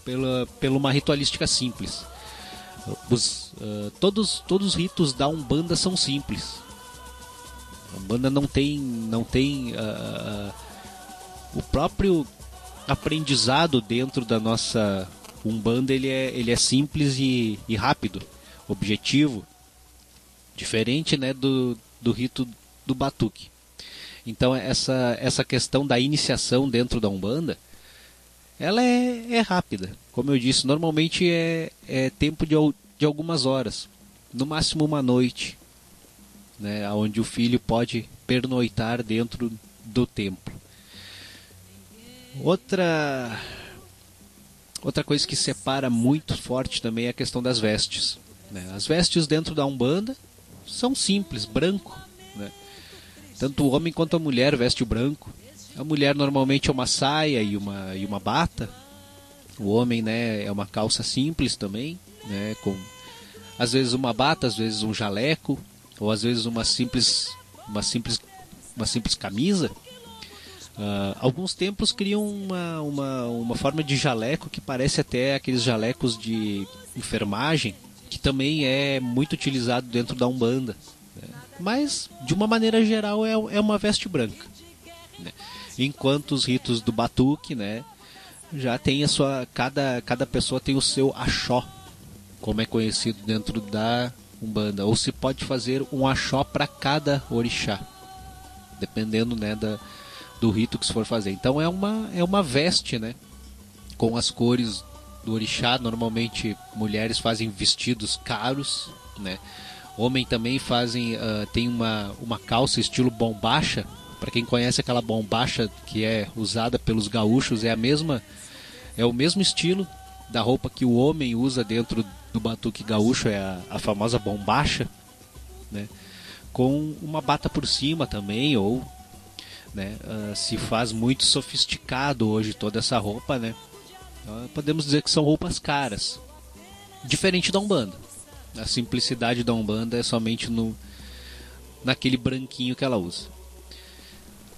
pela, pela uma ritualística simples. Os, uh, todos, todos os ritos da Umbanda são simples. A Umbanda não tem, não tem uh, o próprio aprendizado dentro da nossa Umbanda ele é, ele é simples e, e rápido, objetivo, diferente né, do, do rito do batuque. Então essa, essa questão da iniciação dentro da Umbanda, ela é, é rápida. Como eu disse, normalmente é, é tempo de, de algumas horas, no máximo uma noite, né, onde o filho pode pernoitar dentro do templo. Outra outra coisa que separa muito forte também é a questão das vestes. Né? As vestes dentro da umbanda são simples, branco. Né? Tanto o homem quanto a mulher veste branco. A mulher normalmente é uma saia e uma, e uma bata. O homem né, é uma calça simples também, né, com às vezes uma bata, às vezes um jaleco, ou às vezes uma simples, uma simples, uma simples camisa. Uh, alguns templos criam uma, uma, uma forma de jaleco que parece até aqueles jalecos de enfermagem, que também é muito utilizado dentro da Umbanda. Né? Mas, de uma maneira geral, é, é uma veste branca. Né? Enquanto os ritos do batuque, né, já tem a sua. Cada, cada pessoa tem o seu axó, como é conhecido dentro da Umbanda. Ou se pode fazer um axó para cada orixá, dependendo né, da do rito que se for fazer. Então é uma, é uma veste, né? Com as cores do orixá. Normalmente mulheres fazem vestidos caros, né? Homem também fazem, uh, tem uma, uma calça estilo bombacha. Para quem conhece aquela bombacha que é usada pelos gaúchos, é a mesma, é o mesmo estilo da roupa que o homem usa dentro do batuque gaúcho, é a, a famosa bombacha, né? Com uma bata por cima também, ou né? Uh, se faz muito sofisticado hoje toda essa roupa, né? Uh, podemos dizer que são roupas caras, diferente da umbanda. A simplicidade da umbanda é somente no naquele branquinho que ela usa.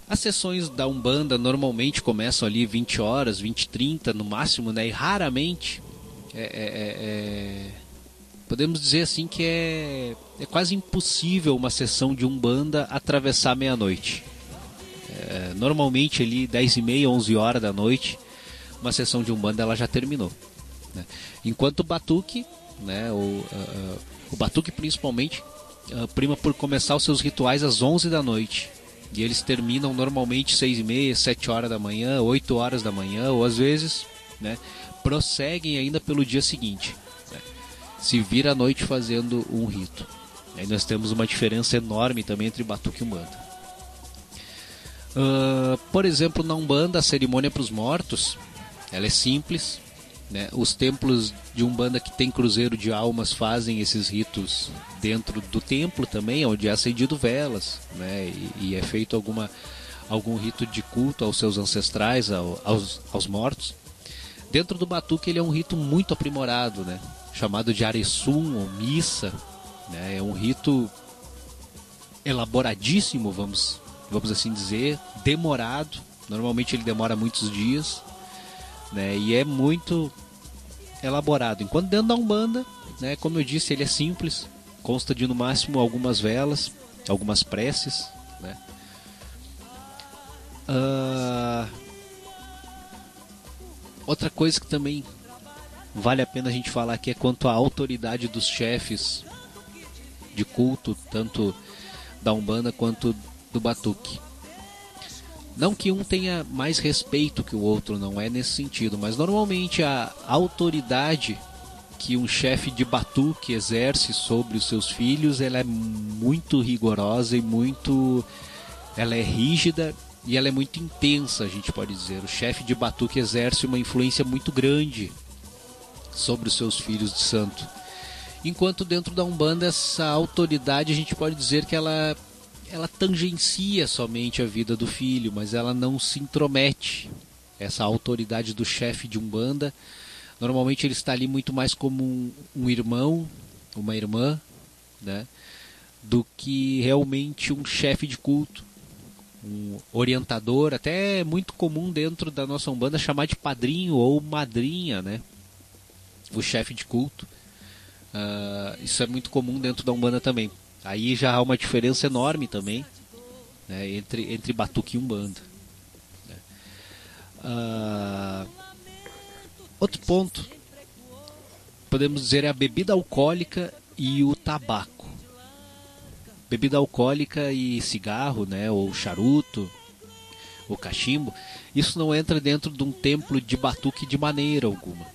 As sessões da Umbanda normalmente começam ali 20 horas, 20, 30 no máximo, né? E raramente é, é, é, é, podemos dizer assim que é, é quase impossível uma sessão de Umbanda atravessar meia-noite. É, normalmente ali 10 e meia, 11 horas da noite, uma sessão de umbanda ela já terminou. Né? Enquanto o batuque, né, o, uh, o batuque principalmente, uh, prima por começar os seus rituais às 11 da noite. E eles terminam normalmente 6 e meia, 7 horas da manhã, 8 horas da manhã, ou às vezes né, prosseguem ainda pelo dia seguinte. Né? Se vira à noite fazendo um rito. Aí nós temos uma diferença enorme também entre batuque e umbanda. Uh, por exemplo, na Umbanda, a cerimônia para os mortos, ela é simples. Né? Os templos de Umbanda que tem cruzeiro de almas fazem esses ritos dentro do templo também, onde é acendido velas, né? E, e é feito alguma, algum rito de culto aos seus ancestrais, ao, aos, aos mortos. Dentro do batuque ele é um rito muito aprimorado, né? chamado de Aresum ou missa. Né? É um rito elaboradíssimo, vamos, vamos assim dizer, demorado. Normalmente ele demora muitos dias, né? E é muito elaborado. Enquanto dentro da Umbanda, né, como eu disse, ele é simples, consta de no máximo algumas velas, algumas preces, né? Uh... Outra coisa que também vale a pena a gente falar aqui é quanto à autoridade dos chefes de culto, tanto da Umbanda quanto do Batuque. Não que um tenha mais respeito que o outro, não é nesse sentido, mas normalmente a autoridade que um chefe de batuque exerce sobre os seus filhos, ela é muito rigorosa e muito ela é rígida e ela é muito intensa, a gente pode dizer. O chefe de batuque exerce uma influência muito grande sobre os seus filhos de santo. Enquanto dentro da Umbanda essa autoridade a gente pode dizer que ela ela tangencia somente a vida do filho, mas ela não se intromete. Essa autoridade do chefe de Umbanda, normalmente ele está ali muito mais como um, um irmão, uma irmã, né? do que realmente um chefe de culto, um orientador, até é muito comum dentro da nossa Umbanda chamar de padrinho ou madrinha, né? O chefe de culto. Uh, isso é muito comum dentro da Umbanda também. Aí já há uma diferença enorme também né, entre, entre batuque e umbanda. Né. Ah, outro ponto, podemos dizer, é a bebida alcoólica e o tabaco. Bebida alcoólica e cigarro, né, ou charuto, ou cachimbo, isso não entra dentro de um templo de batuque de maneira alguma.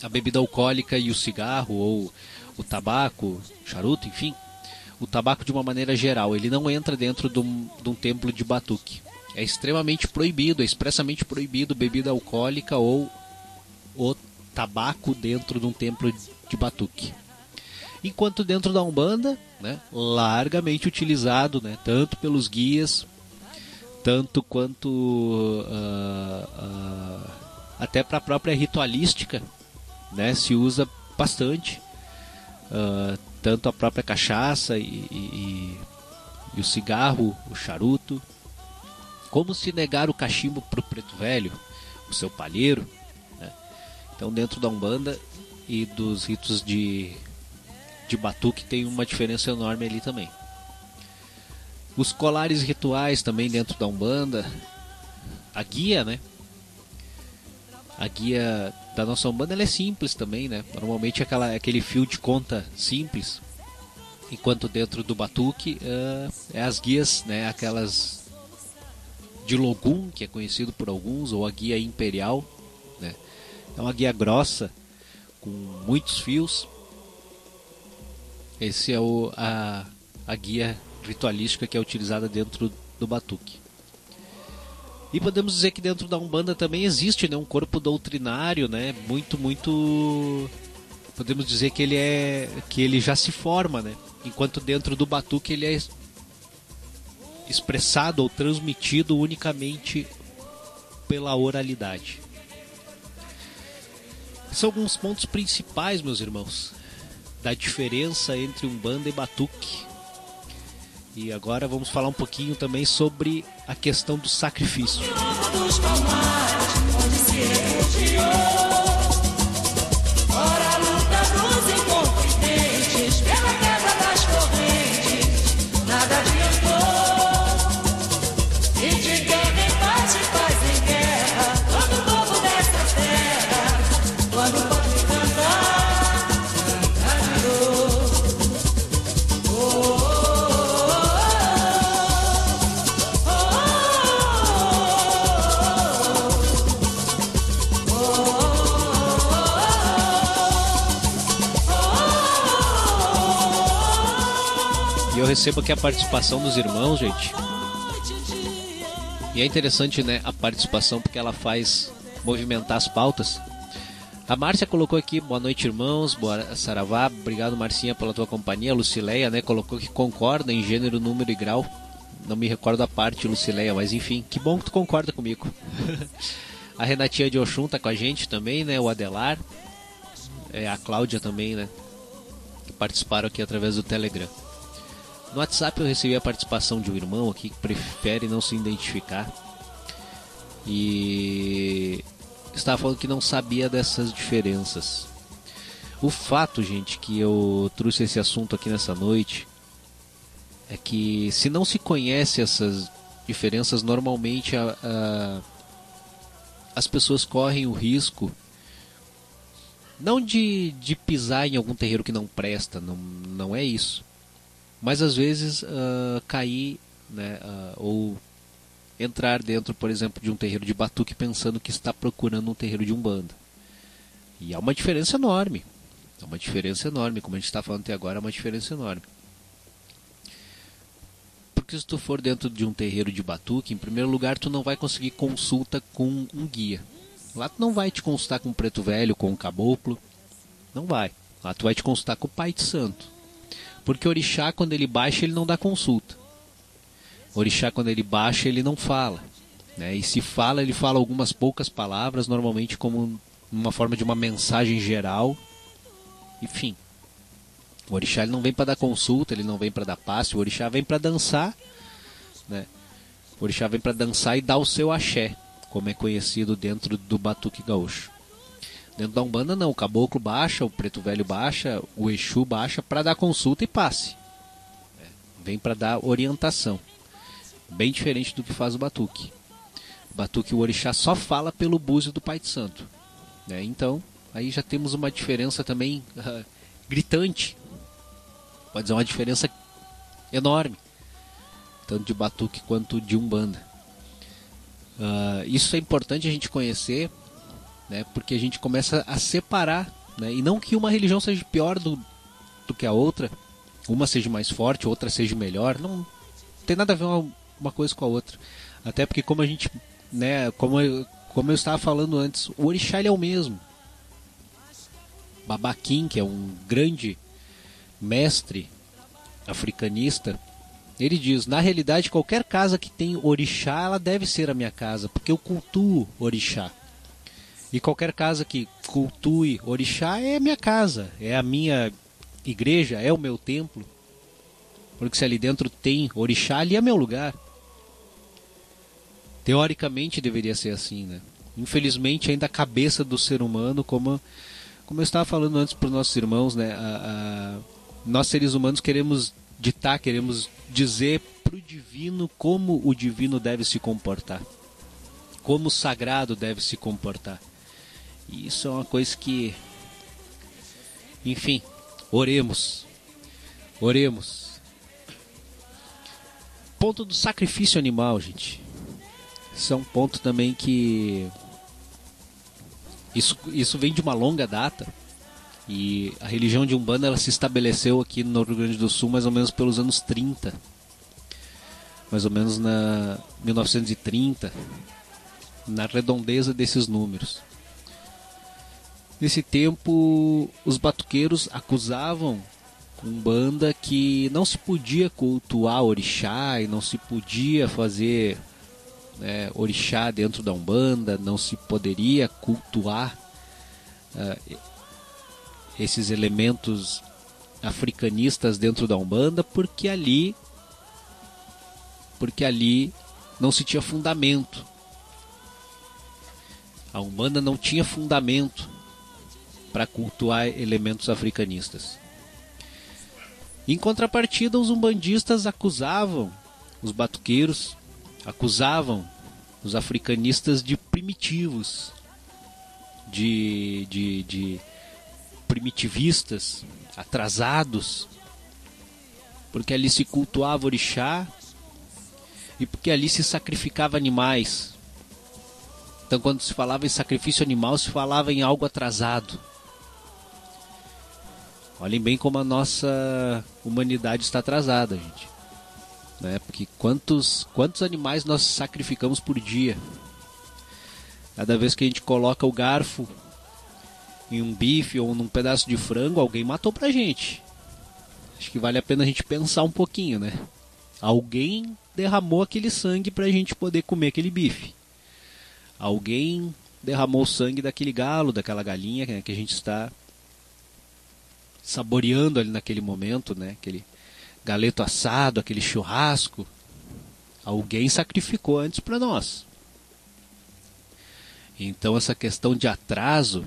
A bebida alcoólica e o cigarro, ou o tabaco, charuto, enfim, o tabaco de uma maneira geral. Ele não entra dentro de um, de um templo de batuque. É extremamente proibido, é expressamente proibido bebida alcoólica ou o tabaco dentro de um templo de batuque. Enquanto dentro da Umbanda, né, largamente utilizado, né, tanto pelos guias, tanto quanto uh, uh, até para a própria ritualística, né, se usa bastante. Uh, tanto a própria cachaça e, e, e o cigarro, o charuto. Como se negar o cachimbo para o preto velho, o seu palheiro. Né? Então, dentro da Umbanda e dos ritos de, de batuque, tem uma diferença enorme ali também. Os colares rituais também dentro da Umbanda. A guia, né? A guia da nossa Umbanda ela é simples também, né? Normalmente é aquela, aquele fio de conta simples. Enquanto dentro do batuque uh, é as guias, né? Aquelas de Logum, que é conhecido por alguns, ou a guia imperial, né? É uma guia grossa, com muitos fios. Esse é o, a, a guia ritualística que é utilizada dentro do batuque. E podemos dizer que dentro da Umbanda também existe né, um corpo doutrinário, né, muito, muito. Podemos dizer que ele é. que ele já se forma, né? Enquanto dentro do Batuque ele é expressado ou transmitido unicamente pela oralidade. São alguns pontos principais, meus irmãos, da diferença entre Umbanda e Batuque. E agora vamos falar um pouquinho também sobre a questão do sacrifício. Recebo aqui a participação dos irmãos, gente. E é interessante, né, a participação porque ela faz movimentar as pautas. A Márcia colocou aqui, boa noite irmãos, boa Saravá, obrigado Marcinha pela tua companhia. Lucileia, né, colocou que concorda em gênero, número e grau. Não me recordo a parte, Lucileia, mas enfim, que bom que tu concorda comigo. a Renatinha de Oxum tá com a gente também, né, o Adelar. É, a Cláudia também, né, que participaram aqui através do Telegram. No WhatsApp eu recebi a participação de um irmão aqui que prefere não se identificar. E estava falando que não sabia dessas diferenças. O fato, gente, que eu trouxe esse assunto aqui nessa noite é que se não se conhece essas diferenças, normalmente a, a, as pessoas correm o risco não de, de pisar em algum terreiro que não presta, não, não é isso. Mas às vezes uh, cair né, uh, ou entrar dentro, por exemplo, de um terreiro de batuque pensando que está procurando um terreiro de umbanda. E há uma diferença enorme. É uma diferença enorme, como a gente está falando até agora, é uma diferença enorme. Porque se tu for dentro de um terreiro de batuque, em primeiro lugar tu não vai conseguir consulta com um guia. Lá tu não vai te consultar com um preto velho, com um caboclo. Não vai. Lá tu vai te consultar com o pai de santo. Porque orixá, quando ele baixa, ele não dá consulta. Orixá, quando ele baixa, ele não fala. Né? E se fala, ele fala algumas poucas palavras, normalmente como uma forma de uma mensagem geral. Enfim. O orixá ele não vem para dar consulta, ele não vem para dar passe, o orixá vem para dançar. Né? O orixá vem para dançar e dar o seu axé, como é conhecido dentro do batuque gaúcho. Dentro da Umbanda não, o caboclo baixa, o preto velho baixa, o Exu baixa para dar consulta e passe. Vem para dar orientação. Bem diferente do que faz o batuque. O batuque, o orixá só fala pelo búzio do Pai de Santo. Né? Então, aí já temos uma diferença também uh, gritante. Pode dizer uma diferença enorme. Tanto de batuque quanto de umbanda. Uh, isso é importante a gente conhecer, né? porque a gente começa a separar. Né? E não que uma religião seja pior do, do que a outra, uma seja mais forte, outra seja melhor. Não tem nada a ver uma, uma coisa com a outra. Até porque como a gente, né, como eu, como eu estava falando antes, o orixá é o mesmo. Babaquim, que é um grande mestre africanista, ele diz: na realidade, qualquer casa que tem orixá, ela deve ser a minha casa, porque eu cultuo orixá. E qualquer casa que cultue orixá é minha casa, é a minha igreja, é o meu templo. Porque se ali dentro tem orixá, ali é meu lugar. Teoricamente deveria ser assim, né? Infelizmente ainda a cabeça do ser humano, como, como eu estava falando antes para os nossos irmãos, né? A, a, nós seres humanos queremos ditar, queremos dizer para o divino como o divino deve se comportar, como o sagrado deve se comportar. E isso é uma coisa que, enfim, oremos, oremos. Ponto do sacrifício animal, gente. Isso é um ponto também que. Isso, isso vem de uma longa data. E a religião de Umbanda ela se estabeleceu aqui no Rio Grande do Sul mais ou menos pelos anos 30. Mais ou menos na 1930. Na redondeza desses números. Nesse tempo, os batuqueiros acusavam Umbanda que não se podia cultuar orixá e não se podia fazer né, orixá dentro da Umbanda, não se poderia cultuar uh, esses elementos africanistas dentro da Umbanda, porque ali porque ali não se tinha fundamento. A Umbanda não tinha fundamento para cultuar elementos africanistas. Em contrapartida, os umbandistas acusavam os batuqueiros acusavam os africanistas de primitivos, de, de, de primitivistas, atrasados, porque ali se cultuava orixá e porque ali se sacrificava animais. Então, quando se falava em sacrifício animal, se falava em algo atrasado. Olhem bem como a nossa humanidade está atrasada, gente. Né? Porque que quantos, quantos animais nós sacrificamos por dia. Cada vez que a gente coloca o garfo em um bife ou num pedaço de frango, alguém matou pra gente. Acho que vale a pena a gente pensar um pouquinho, né? Alguém derramou aquele sangue pra gente poder comer aquele bife. Alguém derramou o sangue daquele galo, daquela galinha que a gente está saboreando ali naquele momento, né? Aquele galeto assado, aquele churrasco. Alguém sacrificou antes para nós. Então essa questão de atraso,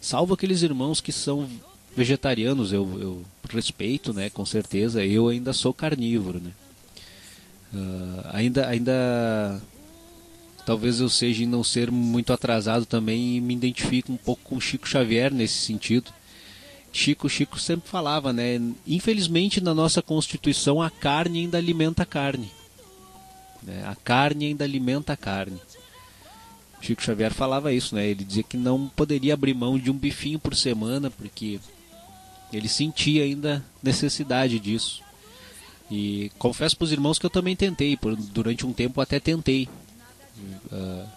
salvo aqueles irmãos que são vegetarianos, eu, eu respeito, né? Com certeza. Eu ainda sou carnívoro, né? Uh, ainda, ainda talvez eu seja em não ser muito atrasado também e me identifico um pouco com Chico Xavier nesse sentido. Chico Chico sempre falava, né? Infelizmente na nossa constituição a carne ainda alimenta a carne. Né? A carne ainda alimenta a carne. Chico Xavier falava isso, né? Ele dizia que não poderia abrir mão de um bifinho por semana porque ele sentia ainda necessidade disso. E confesso para os irmãos que eu também tentei, por, durante um tempo até tentei uh,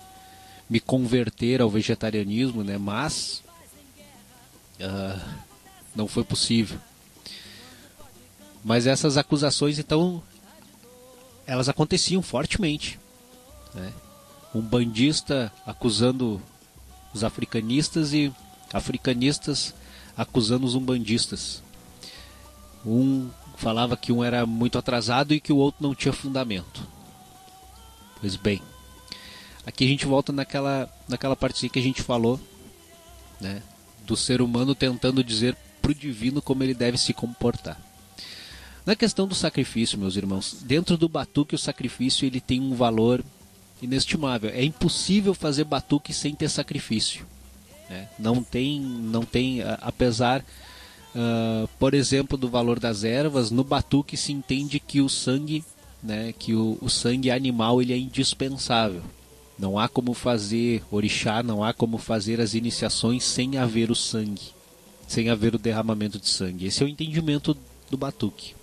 me converter ao vegetarianismo, né? Mas uh, não foi possível. Mas essas acusações, então, elas aconteciam fortemente. Né? Um bandista acusando os africanistas e africanistas acusando os umbandistas. Um falava que um era muito atrasado e que o outro não tinha fundamento. Pois bem, aqui a gente volta naquela, naquela parte que a gente falou, né, do ser humano tentando dizer para o divino como ele deve se comportar. Na questão do sacrifício, meus irmãos, dentro do batuque o sacrifício ele tem um valor inestimável. É impossível fazer batuque sem ter sacrifício. Né? Não tem, não tem, apesar Uh, por exemplo, do valor das ervas, no batuque se entende que o sangue, né, que o, o, sangue animal ele é indispensável. Não há como fazer orixá, não há como fazer as iniciações sem haver o sangue, sem haver o derramamento de sangue. Esse é o entendimento do batuque.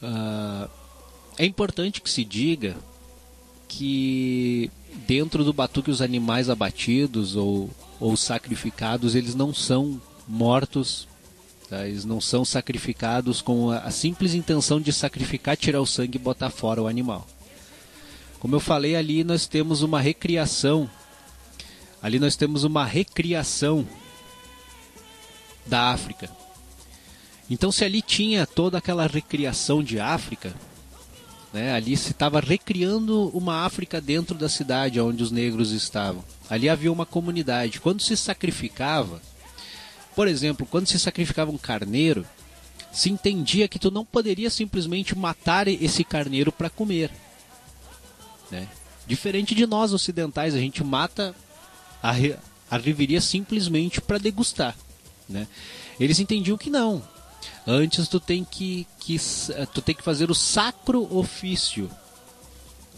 Uh, é importante que se diga que dentro do batuque os animais abatidos ou, ou sacrificados eles não são mortos, tá? eles não são sacrificados com a, a simples intenção de sacrificar, tirar o sangue e botar fora o animal. Como eu falei ali, nós temos uma recriação. Ali nós temos uma recriação da África. Então, se ali tinha toda aquela recriação de África, né, ali se estava recriando uma África dentro da cidade onde os negros estavam. Ali havia uma comunidade. Quando se sacrificava, por exemplo, quando se sacrificava um carneiro, se entendia que tu não poderia simplesmente matar esse carneiro para comer. Né? Diferente de nós ocidentais, a gente mata a, a simplesmente para degustar. Né? Eles entendiam que não. Antes tu tem que, que, tu tem que fazer o sacro ofício.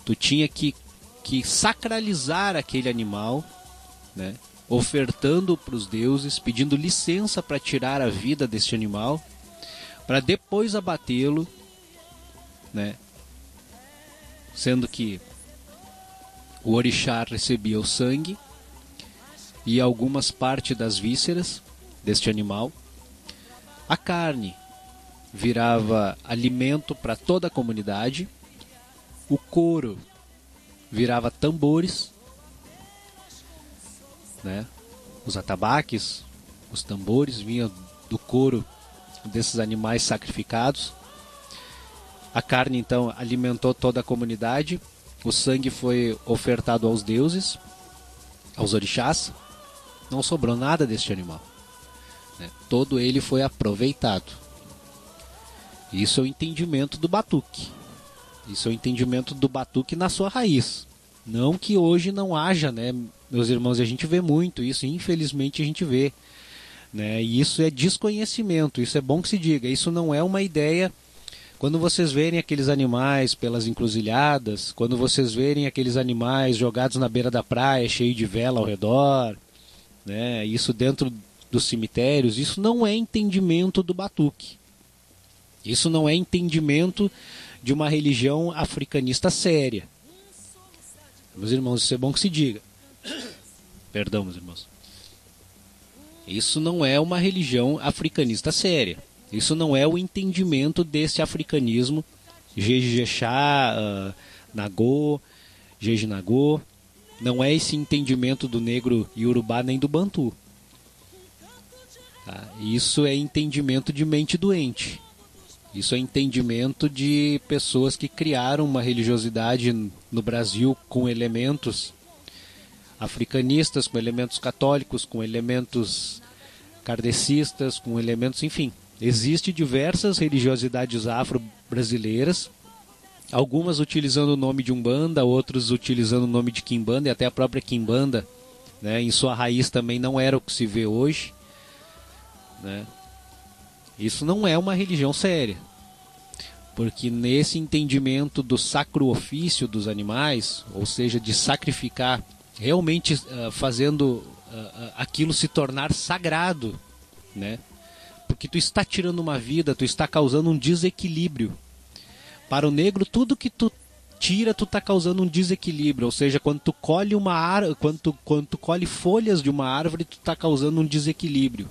Tu tinha que, que sacralizar aquele animal, né? ofertando para os deuses, pedindo licença para tirar a vida deste animal, para depois abatê-lo, né? Sendo que o orixá recebia o sangue e algumas partes das vísceras deste animal. A carne virava alimento para toda a comunidade. O couro virava tambores né? Os atabaques, os tambores vinham do couro desses animais sacrificados. A carne então alimentou toda a comunidade. O sangue foi ofertado aos deuses, aos orixás. Não sobrou nada deste animal. Todo ele foi aproveitado. Isso é o entendimento do batuque. Isso é o entendimento do batuque na sua raiz. Não que hoje não haja, né, meus irmãos, a gente vê muito isso, infelizmente a gente vê. Né? E isso é desconhecimento, isso é bom que se diga. Isso não é uma ideia. Quando vocês verem aqueles animais pelas encruzilhadas, quando vocês verem aqueles animais jogados na beira da praia, cheio de vela ao redor, né? isso dentro dos cemitérios, isso não é entendimento do batuque. Isso não é entendimento de uma religião africanista séria. Meus irmãos, isso é bom que se diga. Perdão, meus irmãos. Isso não é uma religião africanista séria. Isso não é o entendimento desse africanismo Jejexá, uh, Nagô, Jejinagô. Não é esse entendimento do negro iorubá nem do bantu. Tá? Isso é entendimento de mente doente. Isso é entendimento de pessoas que criaram uma religiosidade no Brasil com elementos africanistas, com elementos católicos, com elementos kardecistas, com elementos, enfim. Existem diversas religiosidades afro-brasileiras, algumas utilizando o nome de Umbanda, outros utilizando o nome de Kimbanda, e até a própria Kimbanda, né, em sua raiz também não era o que se vê hoje. Né? Isso não é uma religião séria. Porque nesse entendimento do sacro ofício dos animais, ou seja, de sacrificar, realmente uh, fazendo uh, aquilo se tornar sagrado, né? Porque tu está tirando uma vida, tu está causando um desequilíbrio. Para o negro, tudo que tu tira, tu está causando um desequilíbrio. Ou seja, quando tu colhe uma árvore, quando tu, quando tu colhe folhas de uma árvore, tu está causando um desequilíbrio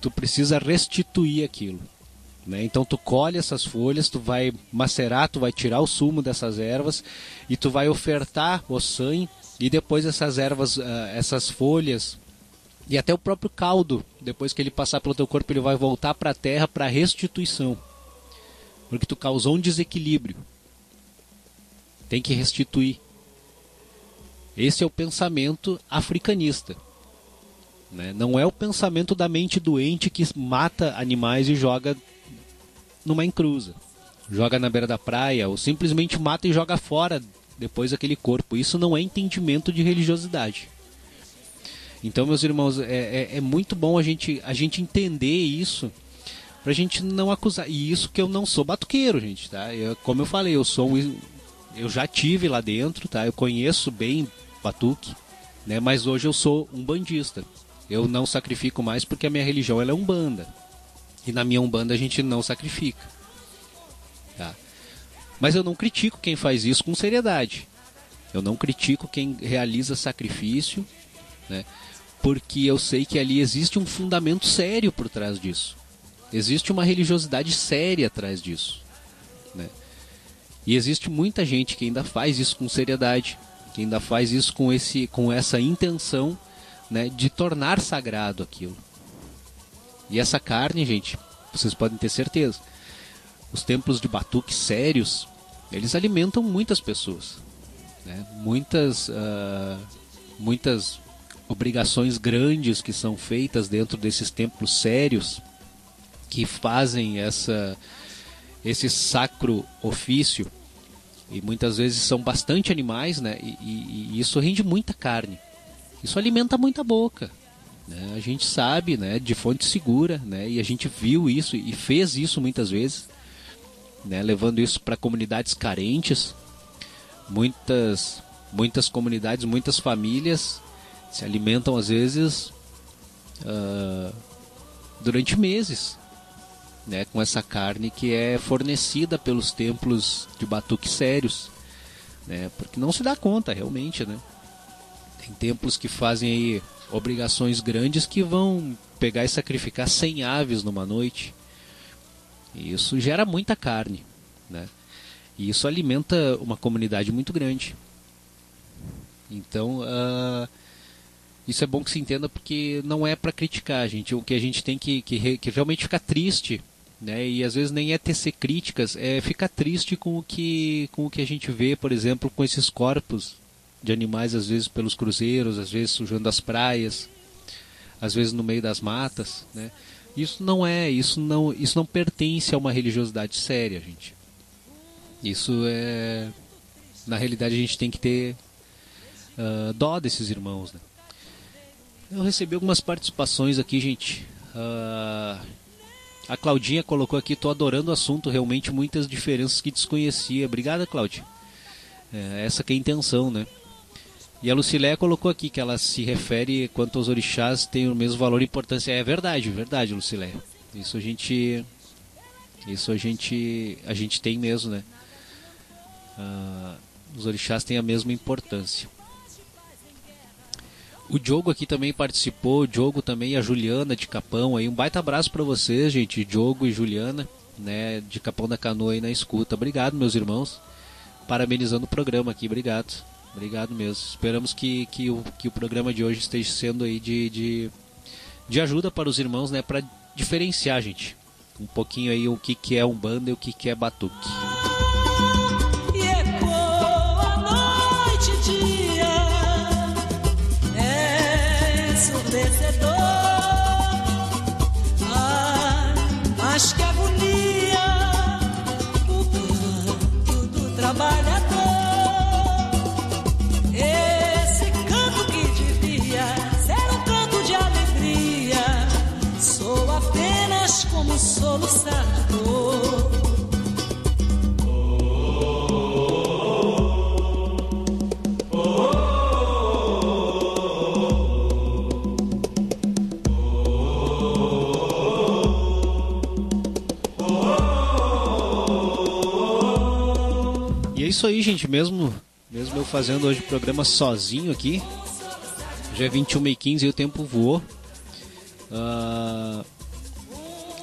tu precisa restituir aquilo. Né? Então tu colhe essas folhas, tu vai macerar, tu vai tirar o sumo dessas ervas e tu vai ofertar o sangue e depois essas ervas, uh, essas folhas e até o próprio caldo, depois que ele passar pelo teu corpo, ele vai voltar para a terra para restituição. Porque tu causou um desequilíbrio. Tem que restituir. Esse é o pensamento africanista. Né? Não é o pensamento da mente doente que mata animais e joga numa encruza. Joga na beira da praia ou simplesmente mata e joga fora depois aquele corpo. Isso não é entendimento de religiosidade. Então, meus irmãos, é, é, é muito bom a gente, a gente entender isso pra gente não acusar. E isso que eu não sou batuqueiro, gente, tá? Eu, como eu falei, eu sou um, eu já tive lá dentro, tá? Eu conheço bem batuque, né? Mas hoje eu sou um bandista. Eu não sacrifico mais porque a minha religião ela é umbanda. E na minha umbanda a gente não sacrifica. Tá? Mas eu não critico quem faz isso com seriedade. Eu não critico quem realiza sacrifício, né? porque eu sei que ali existe um fundamento sério por trás disso. Existe uma religiosidade séria atrás disso. Né? E existe muita gente que ainda faz isso com seriedade, que ainda faz isso com, esse, com essa intenção né, de tornar sagrado aquilo. E essa carne, gente, vocês podem ter certeza, os templos de batuque sérios, eles alimentam muitas pessoas. Né? Muitas, uh, muitas obrigações grandes que são feitas dentro desses templos sérios que fazem essa, esse sacro ofício e muitas vezes são bastante animais, né? E, e, e isso rende muita carne. Isso alimenta muita boca. Né? A gente sabe, né, de fonte segura, né, e a gente viu isso e fez isso muitas vezes, né, levando isso para comunidades carentes. Muitas, muitas comunidades, muitas famílias se alimentam às vezes uh, durante meses, né, com essa carne que é fornecida pelos templos de batuque sérios, né, porque não se dá conta realmente, né. Tem templos que fazem aí obrigações grandes que vão pegar e sacrificar 100 aves numa noite. E isso gera muita carne, né? E isso alimenta uma comunidade muito grande. Então, uh, isso é bom que se entenda porque não é para criticar, gente. O que a gente tem que, que, que realmente ficar triste, né? E às vezes nem é tecer críticas, é ficar triste com o que, com o que a gente vê, por exemplo, com esses corpos de animais, às vezes pelos cruzeiros, às vezes sujando as praias, às vezes no meio das matas, né? Isso não é, isso não, isso não pertence a uma religiosidade séria, gente. Isso é, na realidade a gente tem que ter uh, dó desses irmãos, né? Eu recebi algumas participações aqui, gente. Uh, a Claudinha colocou aqui, tô adorando o assunto, realmente muitas diferenças que desconhecia. Obrigada, Claudia. É, essa que é a intenção, né? E a Lucilé colocou aqui que ela se refere quanto aos orixás têm o mesmo valor e importância. É verdade, verdade, Lucilé. Isso a gente Isso a gente, a gente tem mesmo, né? Uh, os orixás têm a mesma importância. O Diogo aqui também participou, o Diogo também, a Juliana de Capão aí. Um baita abraço para vocês, gente, Diogo e Juliana, né, de Capão da Canoa aí na escuta. Obrigado, meus irmãos. Parabenizando o programa aqui, obrigado. Obrigado mesmo. Esperamos que, que, o, que o programa de hoje esteja sendo aí de, de, de ajuda para os irmãos, né, para diferenciar, gente. Um pouquinho aí o que, que é Umbanda e o que, que é Batuque. Mas que agonia isso aí, gente. Mesmo, mesmo eu fazendo hoje o programa sozinho aqui, já é 21 e 15 e o tempo voou. Uh,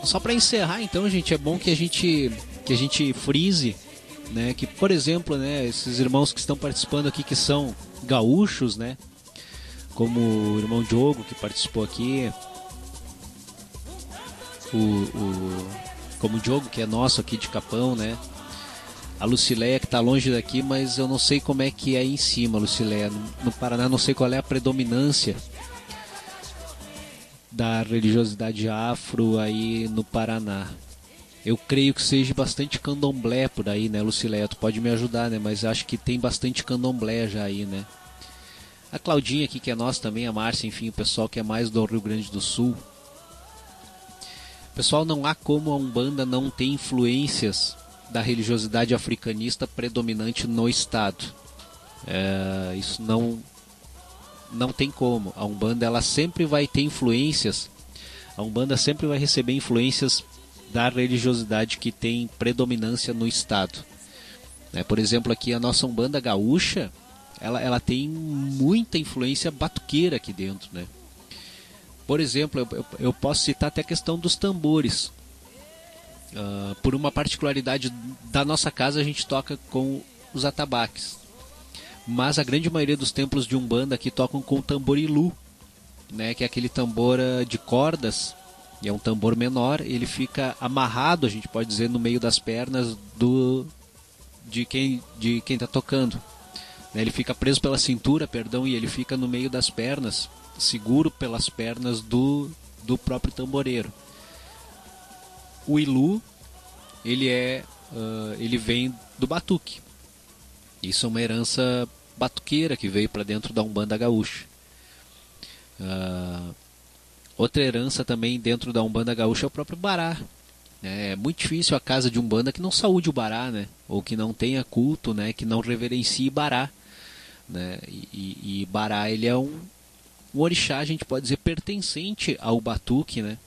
só para encerrar, então, gente, é bom que a gente que a gente frise, né, que por exemplo, né, esses irmãos que estão participando aqui que são gaúchos, né, como o irmão Diogo que participou aqui, o, o como o Diogo que é nosso aqui de Capão, né, a Lucileia que está longe daqui, mas eu não sei como é que é em cima, Lucileia. No, no Paraná não sei qual é a predominância da religiosidade afro aí no Paraná. Eu creio que seja bastante candomblé por aí, né, Lucileia? Tu pode me ajudar, né? Mas acho que tem bastante candomblé já aí, né? A Claudinha aqui, que é nossa também, a Márcia, enfim, o pessoal que é mais do Rio Grande do Sul. Pessoal, não há como a Umbanda não ter influências da religiosidade africanista predominante no Estado. É, isso não, não tem como. A Umbanda ela sempre vai ter influências, a Umbanda sempre vai receber influências da religiosidade que tem predominância no Estado. É, por exemplo, aqui a nossa Umbanda gaúcha, ela, ela tem muita influência batuqueira aqui dentro. Né? Por exemplo, eu, eu posso citar até a questão dos tambores. Uh, por uma particularidade da nossa casa, a gente toca com os atabaques. Mas a grande maioria dos templos de Umbanda aqui tocam com o tamborilu, né, que é aquele tambor ah, de cordas, e é um tambor menor, ele fica amarrado, a gente pode dizer, no meio das pernas do de quem de quem está tocando. Né, ele fica preso pela cintura, perdão, e ele fica no meio das pernas, seguro pelas pernas do, do próprio tamboreiro o ilu ele é uh, ele vem do batuque. Isso é uma herança batuqueira que veio para dentro da umbanda gaúcha. Uh, outra herança também dentro da umbanda gaúcha é o próprio bará. É muito difícil a casa de umbanda que não saúde o bará, né? Ou que não tenha culto, né? Que não reverencie bará, né? E, e, e bará ele é um, um orixá, a gente pode dizer pertencente ao batuque, né?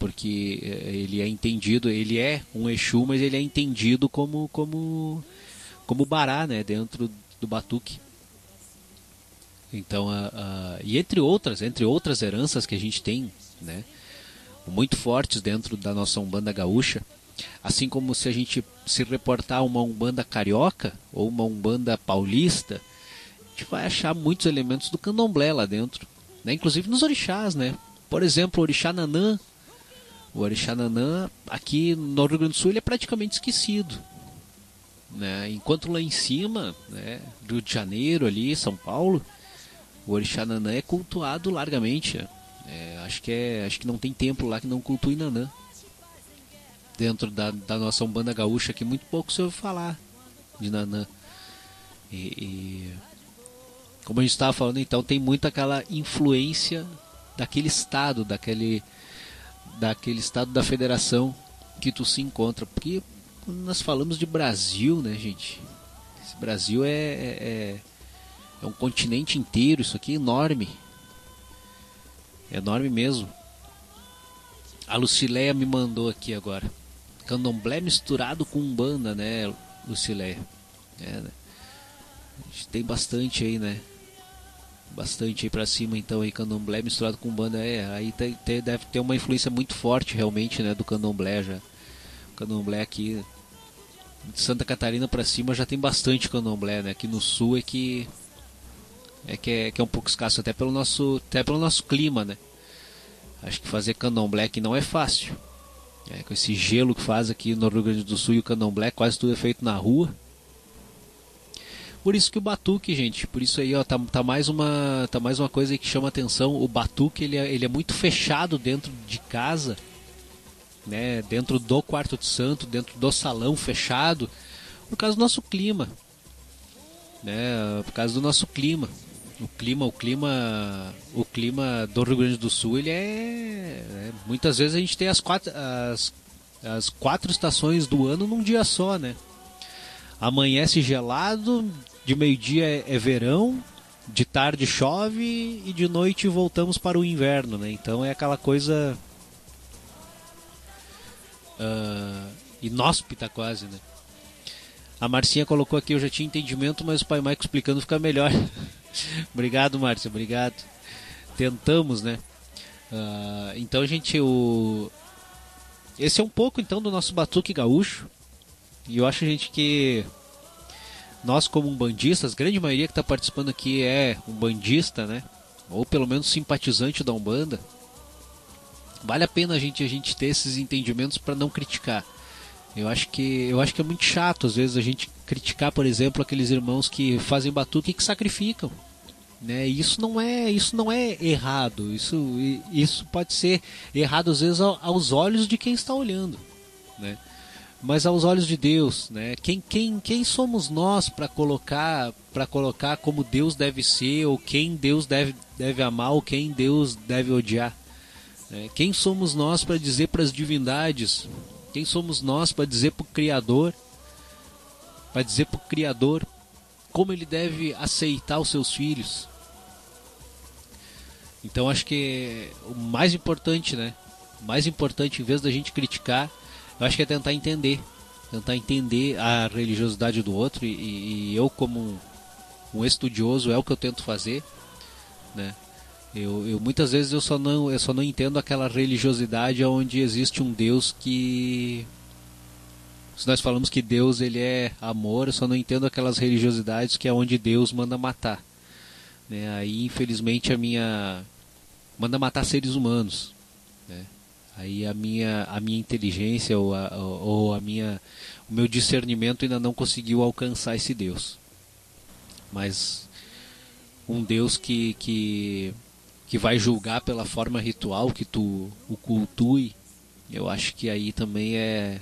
Porque eh, ele é entendido, ele é um Exu, mas ele é entendido como como como bará, né, dentro do batuque. Então, a, a, e entre outras, entre outras heranças que a gente tem, né, muito fortes dentro da nossa umbanda gaúcha, assim como se a gente se reportar uma umbanda carioca ou uma umbanda paulista, a gente vai achar muitos elementos do candomblé lá dentro, né, inclusive nos orixás, né. Por exemplo, o orixá Nanã, o Orixá Nanã, aqui no Rio Grande do Sul, ele é praticamente esquecido. Né? Enquanto lá em cima, né, Rio de Janeiro, ali, São Paulo, o Orixá Nanã é cultuado largamente. É, acho, que é, acho que não tem templo lá que não cultue Nanã. Dentro da, da nossa Umbanda Gaúcha, que muito pouco se ouve falar de Nanã. E, e como a gente estava falando, então tem muito aquela influência daquele estado, daquele daquele estado da federação que tu se encontra. Porque quando nós falamos de Brasil, né, gente? Esse Brasil é, é, é, é um continente inteiro, isso aqui é enorme. É enorme mesmo. A Lucileia me mandou aqui agora. candomblé misturado com umbanda, né, Lucileia? É, né? A gente tem bastante aí, né? Bastante aí pra cima, então, aí, candomblé misturado com umbanda, é, aí tem, tem, deve ter uma influência muito forte, realmente, né, do candomblé já. O candomblé aqui, de Santa Catarina para cima já tem bastante candomblé, né? Aqui no sul é que é que é, que é um pouco escasso até pelo nosso até pelo nosso clima, né? Acho que fazer candomblé aqui não é fácil. É, com esse gelo que faz aqui no Rio Grande do Sul e o candomblé, quase tudo é feito na rua. Por isso que o batuque, gente, por isso aí, ó, tá, tá mais uma tá mais uma coisa que chama atenção. O batuque, ele é, ele é muito fechado dentro de casa né, dentro do quarto de santo, dentro do salão fechado, por causa do nosso clima, né, por causa do nosso clima. O clima, o clima, o clima do Rio Grande do Sul, ele é, é muitas vezes a gente tem as quatro, as, as quatro estações do ano num dia só, né? Amanhece gelado, de meio-dia é, é verão, de tarde chove e de noite voltamos para o inverno, né? Então é aquela coisa uh, inóspita quase, né? A Marcinha colocou aqui, eu já tinha entendimento, mas o pai Maico explicando fica melhor. obrigado, Márcia, obrigado. Tentamos, né? Uh, então, gente, o... esse é um pouco então do nosso batuque gaúcho. E eu acho, gente, que nós como um bandistas, a grande maioria que está participando aqui é um bandista, né? Ou pelo menos simpatizante da Umbanda vale a pena a gente, a gente ter esses entendimentos para não criticar. Eu acho que eu acho que é muito chato às vezes a gente criticar, por exemplo, aqueles irmãos que fazem batuque e que sacrificam. Né? Isso não é isso não é errado. Isso isso pode ser errado às vezes aos olhos de quem está olhando, né? Mas aos olhos de Deus, né? Quem quem quem somos nós para colocar para colocar como Deus deve ser ou quem Deus deve deve amar ou quem Deus deve odiar? É, quem somos nós para dizer para as divindades? Quem somos nós para dizer para o Criador? Para dizer para o Criador como ele deve aceitar os seus filhos? Então acho que o mais importante, né? O mais importante, em vez da gente criticar, eu acho que é tentar entender. Tentar entender a religiosidade do outro e, e eu como um, estudioso é o que eu tento fazer, né? Eu, eu, muitas vezes eu só não eu só não entendo aquela religiosidade onde existe um Deus que se nós falamos que Deus ele é amor, eu só não entendo aquelas religiosidades que é onde Deus manda matar. Né? Aí infelizmente a minha manda matar seres humanos. Aí a minha a minha inteligência ou a, ou a minha o meu discernimento ainda não conseguiu alcançar esse Deus. Mas um Deus que, que que vai julgar pela forma ritual que tu o cultue, eu acho que aí também é,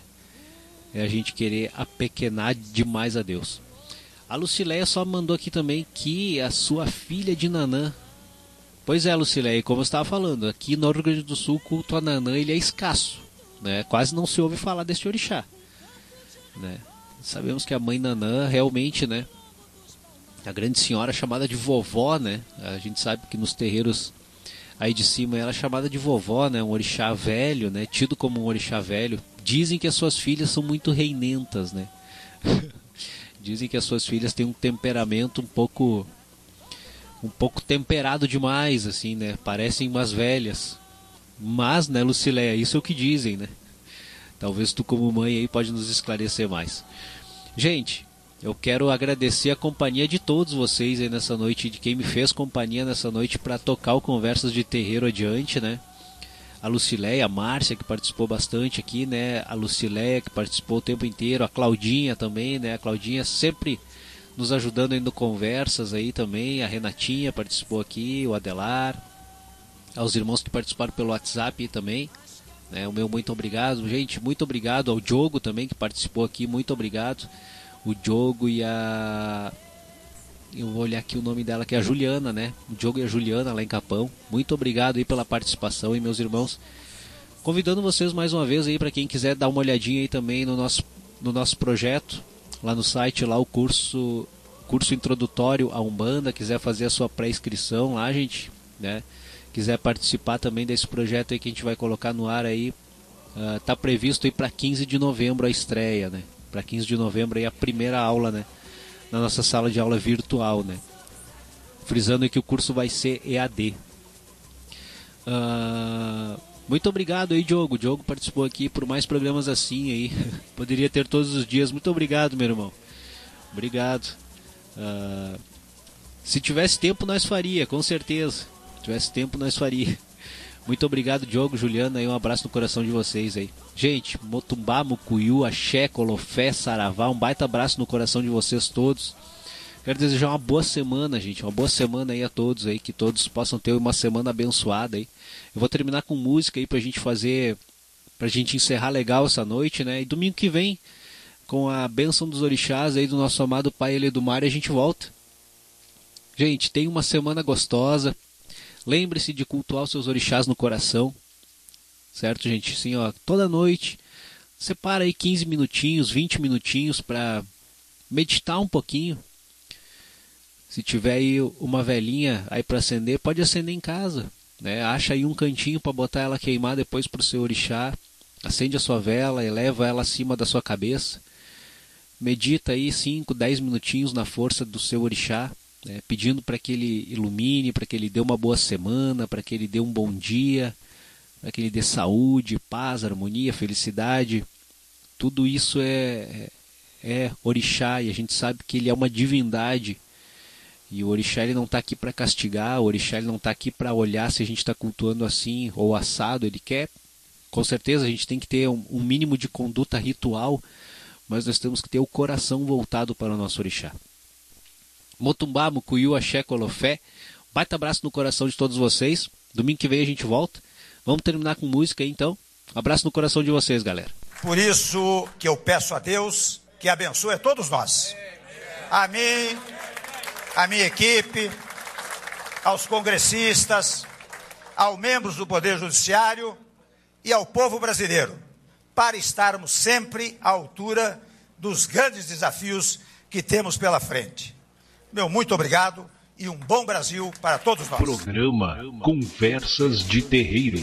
é a gente querer apequenar demais a Deus. A Lucileia só mandou aqui também que a sua filha de Nanã. Pois é, Lucileia, como eu estava falando, aqui no Rio Grande do Sul o culto a Nanã ele é escasso. Né? Quase não se ouve falar deste orixá. Né? Sabemos que a mãe Nanã realmente, né? A grande senhora chamada de vovó, né? A gente sabe que nos terreiros aí de cima ela é chamada de vovó, né? Um orixá velho, né? Tido como um orixá velho. Dizem que as suas filhas são muito reinentas, né? Dizem que as suas filhas têm um temperamento um pouco um pouco temperado demais, assim, né? Parecem umas velhas. Mas, né, Lucileia, isso é o que dizem, né? Talvez tu como mãe aí pode nos esclarecer mais. Gente, eu quero agradecer a companhia de todos vocês aí nessa noite, de quem me fez companhia nessa noite para tocar o Conversas de Terreiro adiante, né? A Lucileia, a Márcia, que participou bastante aqui, né? A Lucileia, que participou o tempo inteiro, a Claudinha também, né? A Claudinha sempre nos ajudando aí no Conversas aí também, a Renatinha participou aqui, o Adelar, aos irmãos que participaram pelo WhatsApp também. Né? O meu muito obrigado, gente, muito obrigado ao Diogo também que participou aqui, muito obrigado o Diogo e a. Eu vou olhar aqui o nome dela, que é a Juliana, né? O Diogo e a Juliana lá em Capão. Muito obrigado aí pela participação e meus irmãos. Convidando vocês mais uma vez aí para quem quiser dar uma olhadinha aí também no nosso, no nosso projeto, lá no site, lá o curso curso introdutório à Umbanda, quiser fazer a sua pré-inscrição lá, gente, né? Quiser participar também desse projeto aí que a gente vai colocar no ar aí Uh, tá previsto aí para 15 de novembro a estreia, né? Para 15 de novembro aí a primeira aula, né? Na nossa sala de aula virtual, né? Frisando que o curso vai ser EAD. Uh, ah, muito obrigado aí, Diogo. Diogo participou aqui por mais programas assim aí. Poderia ter todos os dias. Muito obrigado, meu irmão. Obrigado. Uh, se tivesse tempo, nós faria, com certeza. Se tivesse tempo, nós faria. Muito obrigado, Diogo, Juliana, um abraço no coração de vocês aí. Gente, Motumbá, Mucuyu, Axé, Colofé, Saravá, um baita abraço no coração de vocês todos. Quero desejar uma boa semana, gente, uma boa semana aí a todos aí, que todos possam ter uma semana abençoada aí. Eu vou terminar com música aí pra gente fazer, pra gente encerrar legal essa noite, né? E domingo que vem, com a bênção dos orixás aí do nosso amado Pai Ele do Mar, a gente volta. Gente, tenha uma semana gostosa. Lembre-se de cultuar os seus orixás no coração. Certo, gente? Sim, ó, toda noite separa aí 15 minutinhos, 20 minutinhos para meditar um pouquinho. Se tiver aí uma velhinha aí para acender, pode acender em casa, né? Acha aí um cantinho para botar ela queimar depois para o seu orixá. Acende a sua vela, eleva ela acima da sua cabeça. Medita aí 5, 10 minutinhos na força do seu orixá né, pedindo para que ele ilumine, para que ele dê uma boa semana, para que ele dê um bom dia, para que ele dê saúde, paz, harmonia, felicidade. Tudo isso é, é, é orixá e a gente sabe que ele é uma divindade. E o orixá ele não está aqui para castigar, o orixá ele não está aqui para olhar se a gente está cultuando assim ou assado. Ele quer, com certeza, a gente tem que ter um, um mínimo de conduta ritual, mas nós temos que ter o coração voltado para o nosso orixá. Motumbá, Mucuyu, Axé, Colofé. Baita abraço no coração de todos vocês. Domingo que vem a gente volta. Vamos terminar com música aí, então. abraço no coração de vocês, galera. Por isso que eu peço a Deus que abençoe a todos nós. A a minha equipe, aos congressistas, aos membros do Poder Judiciário e ao povo brasileiro, para estarmos sempre à altura dos grandes desafios que temos pela frente. Meu muito obrigado e um bom Brasil para todos nós. Programa Conversas de Terreiro.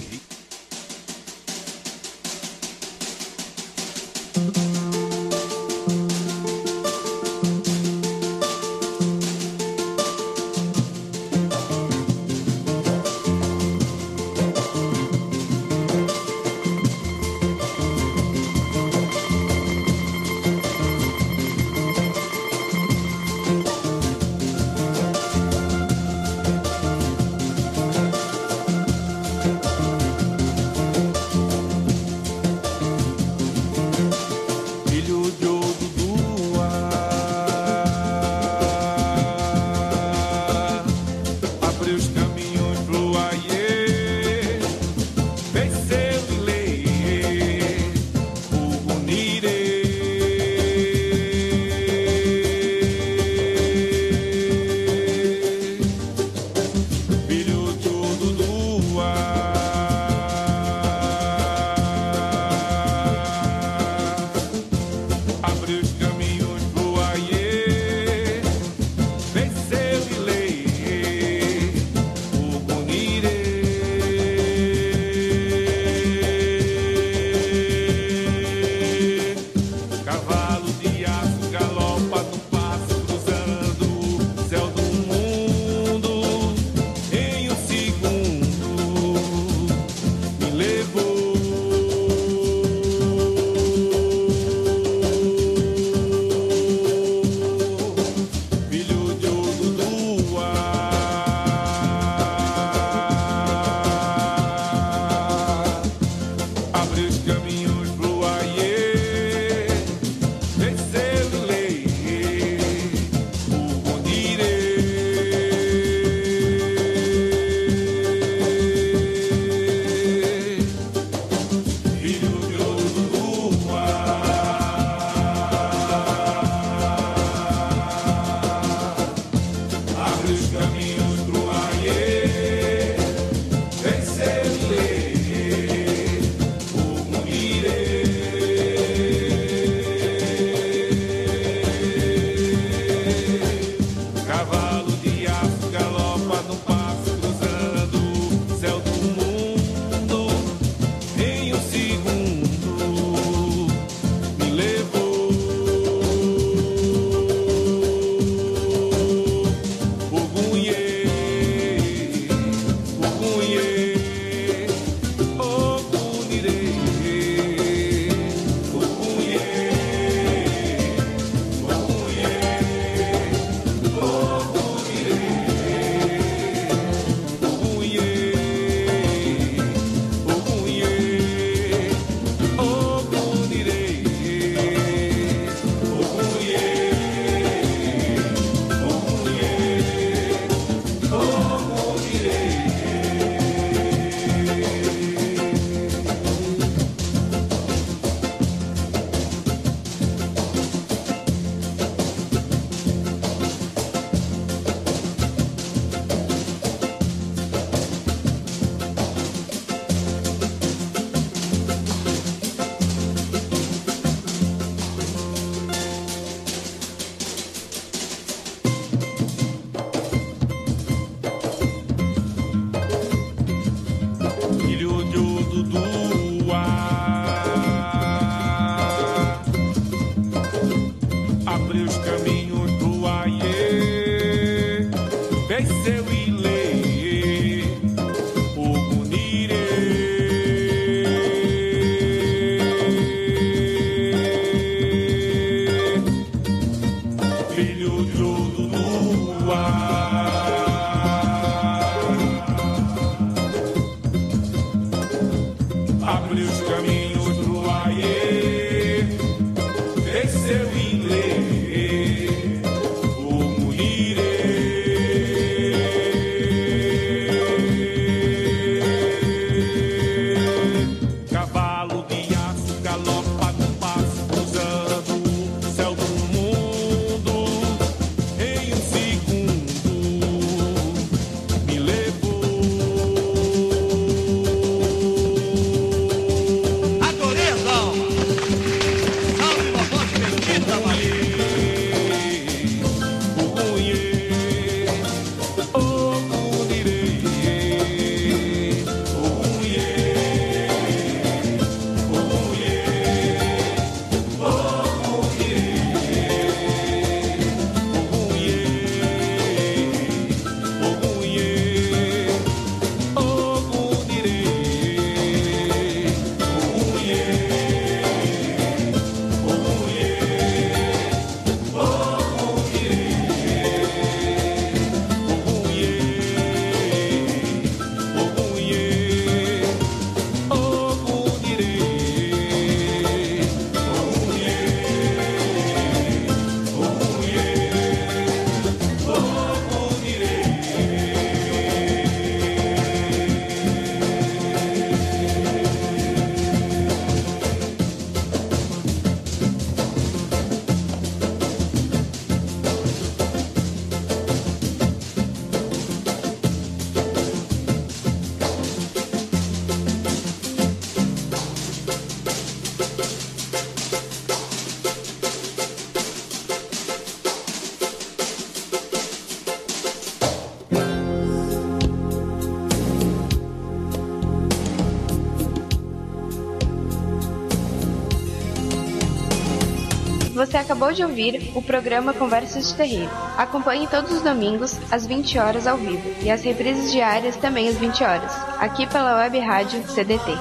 Você acabou de ouvir o programa Conversas de Terreiro. Acompanhe todos os domingos, às 20 horas ao vivo, e as reprises diárias também às 20 horas, aqui pela web rádio CDT.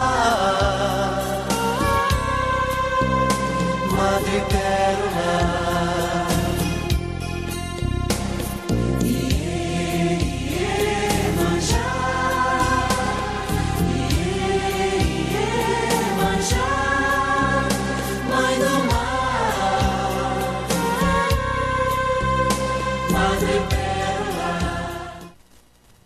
Madre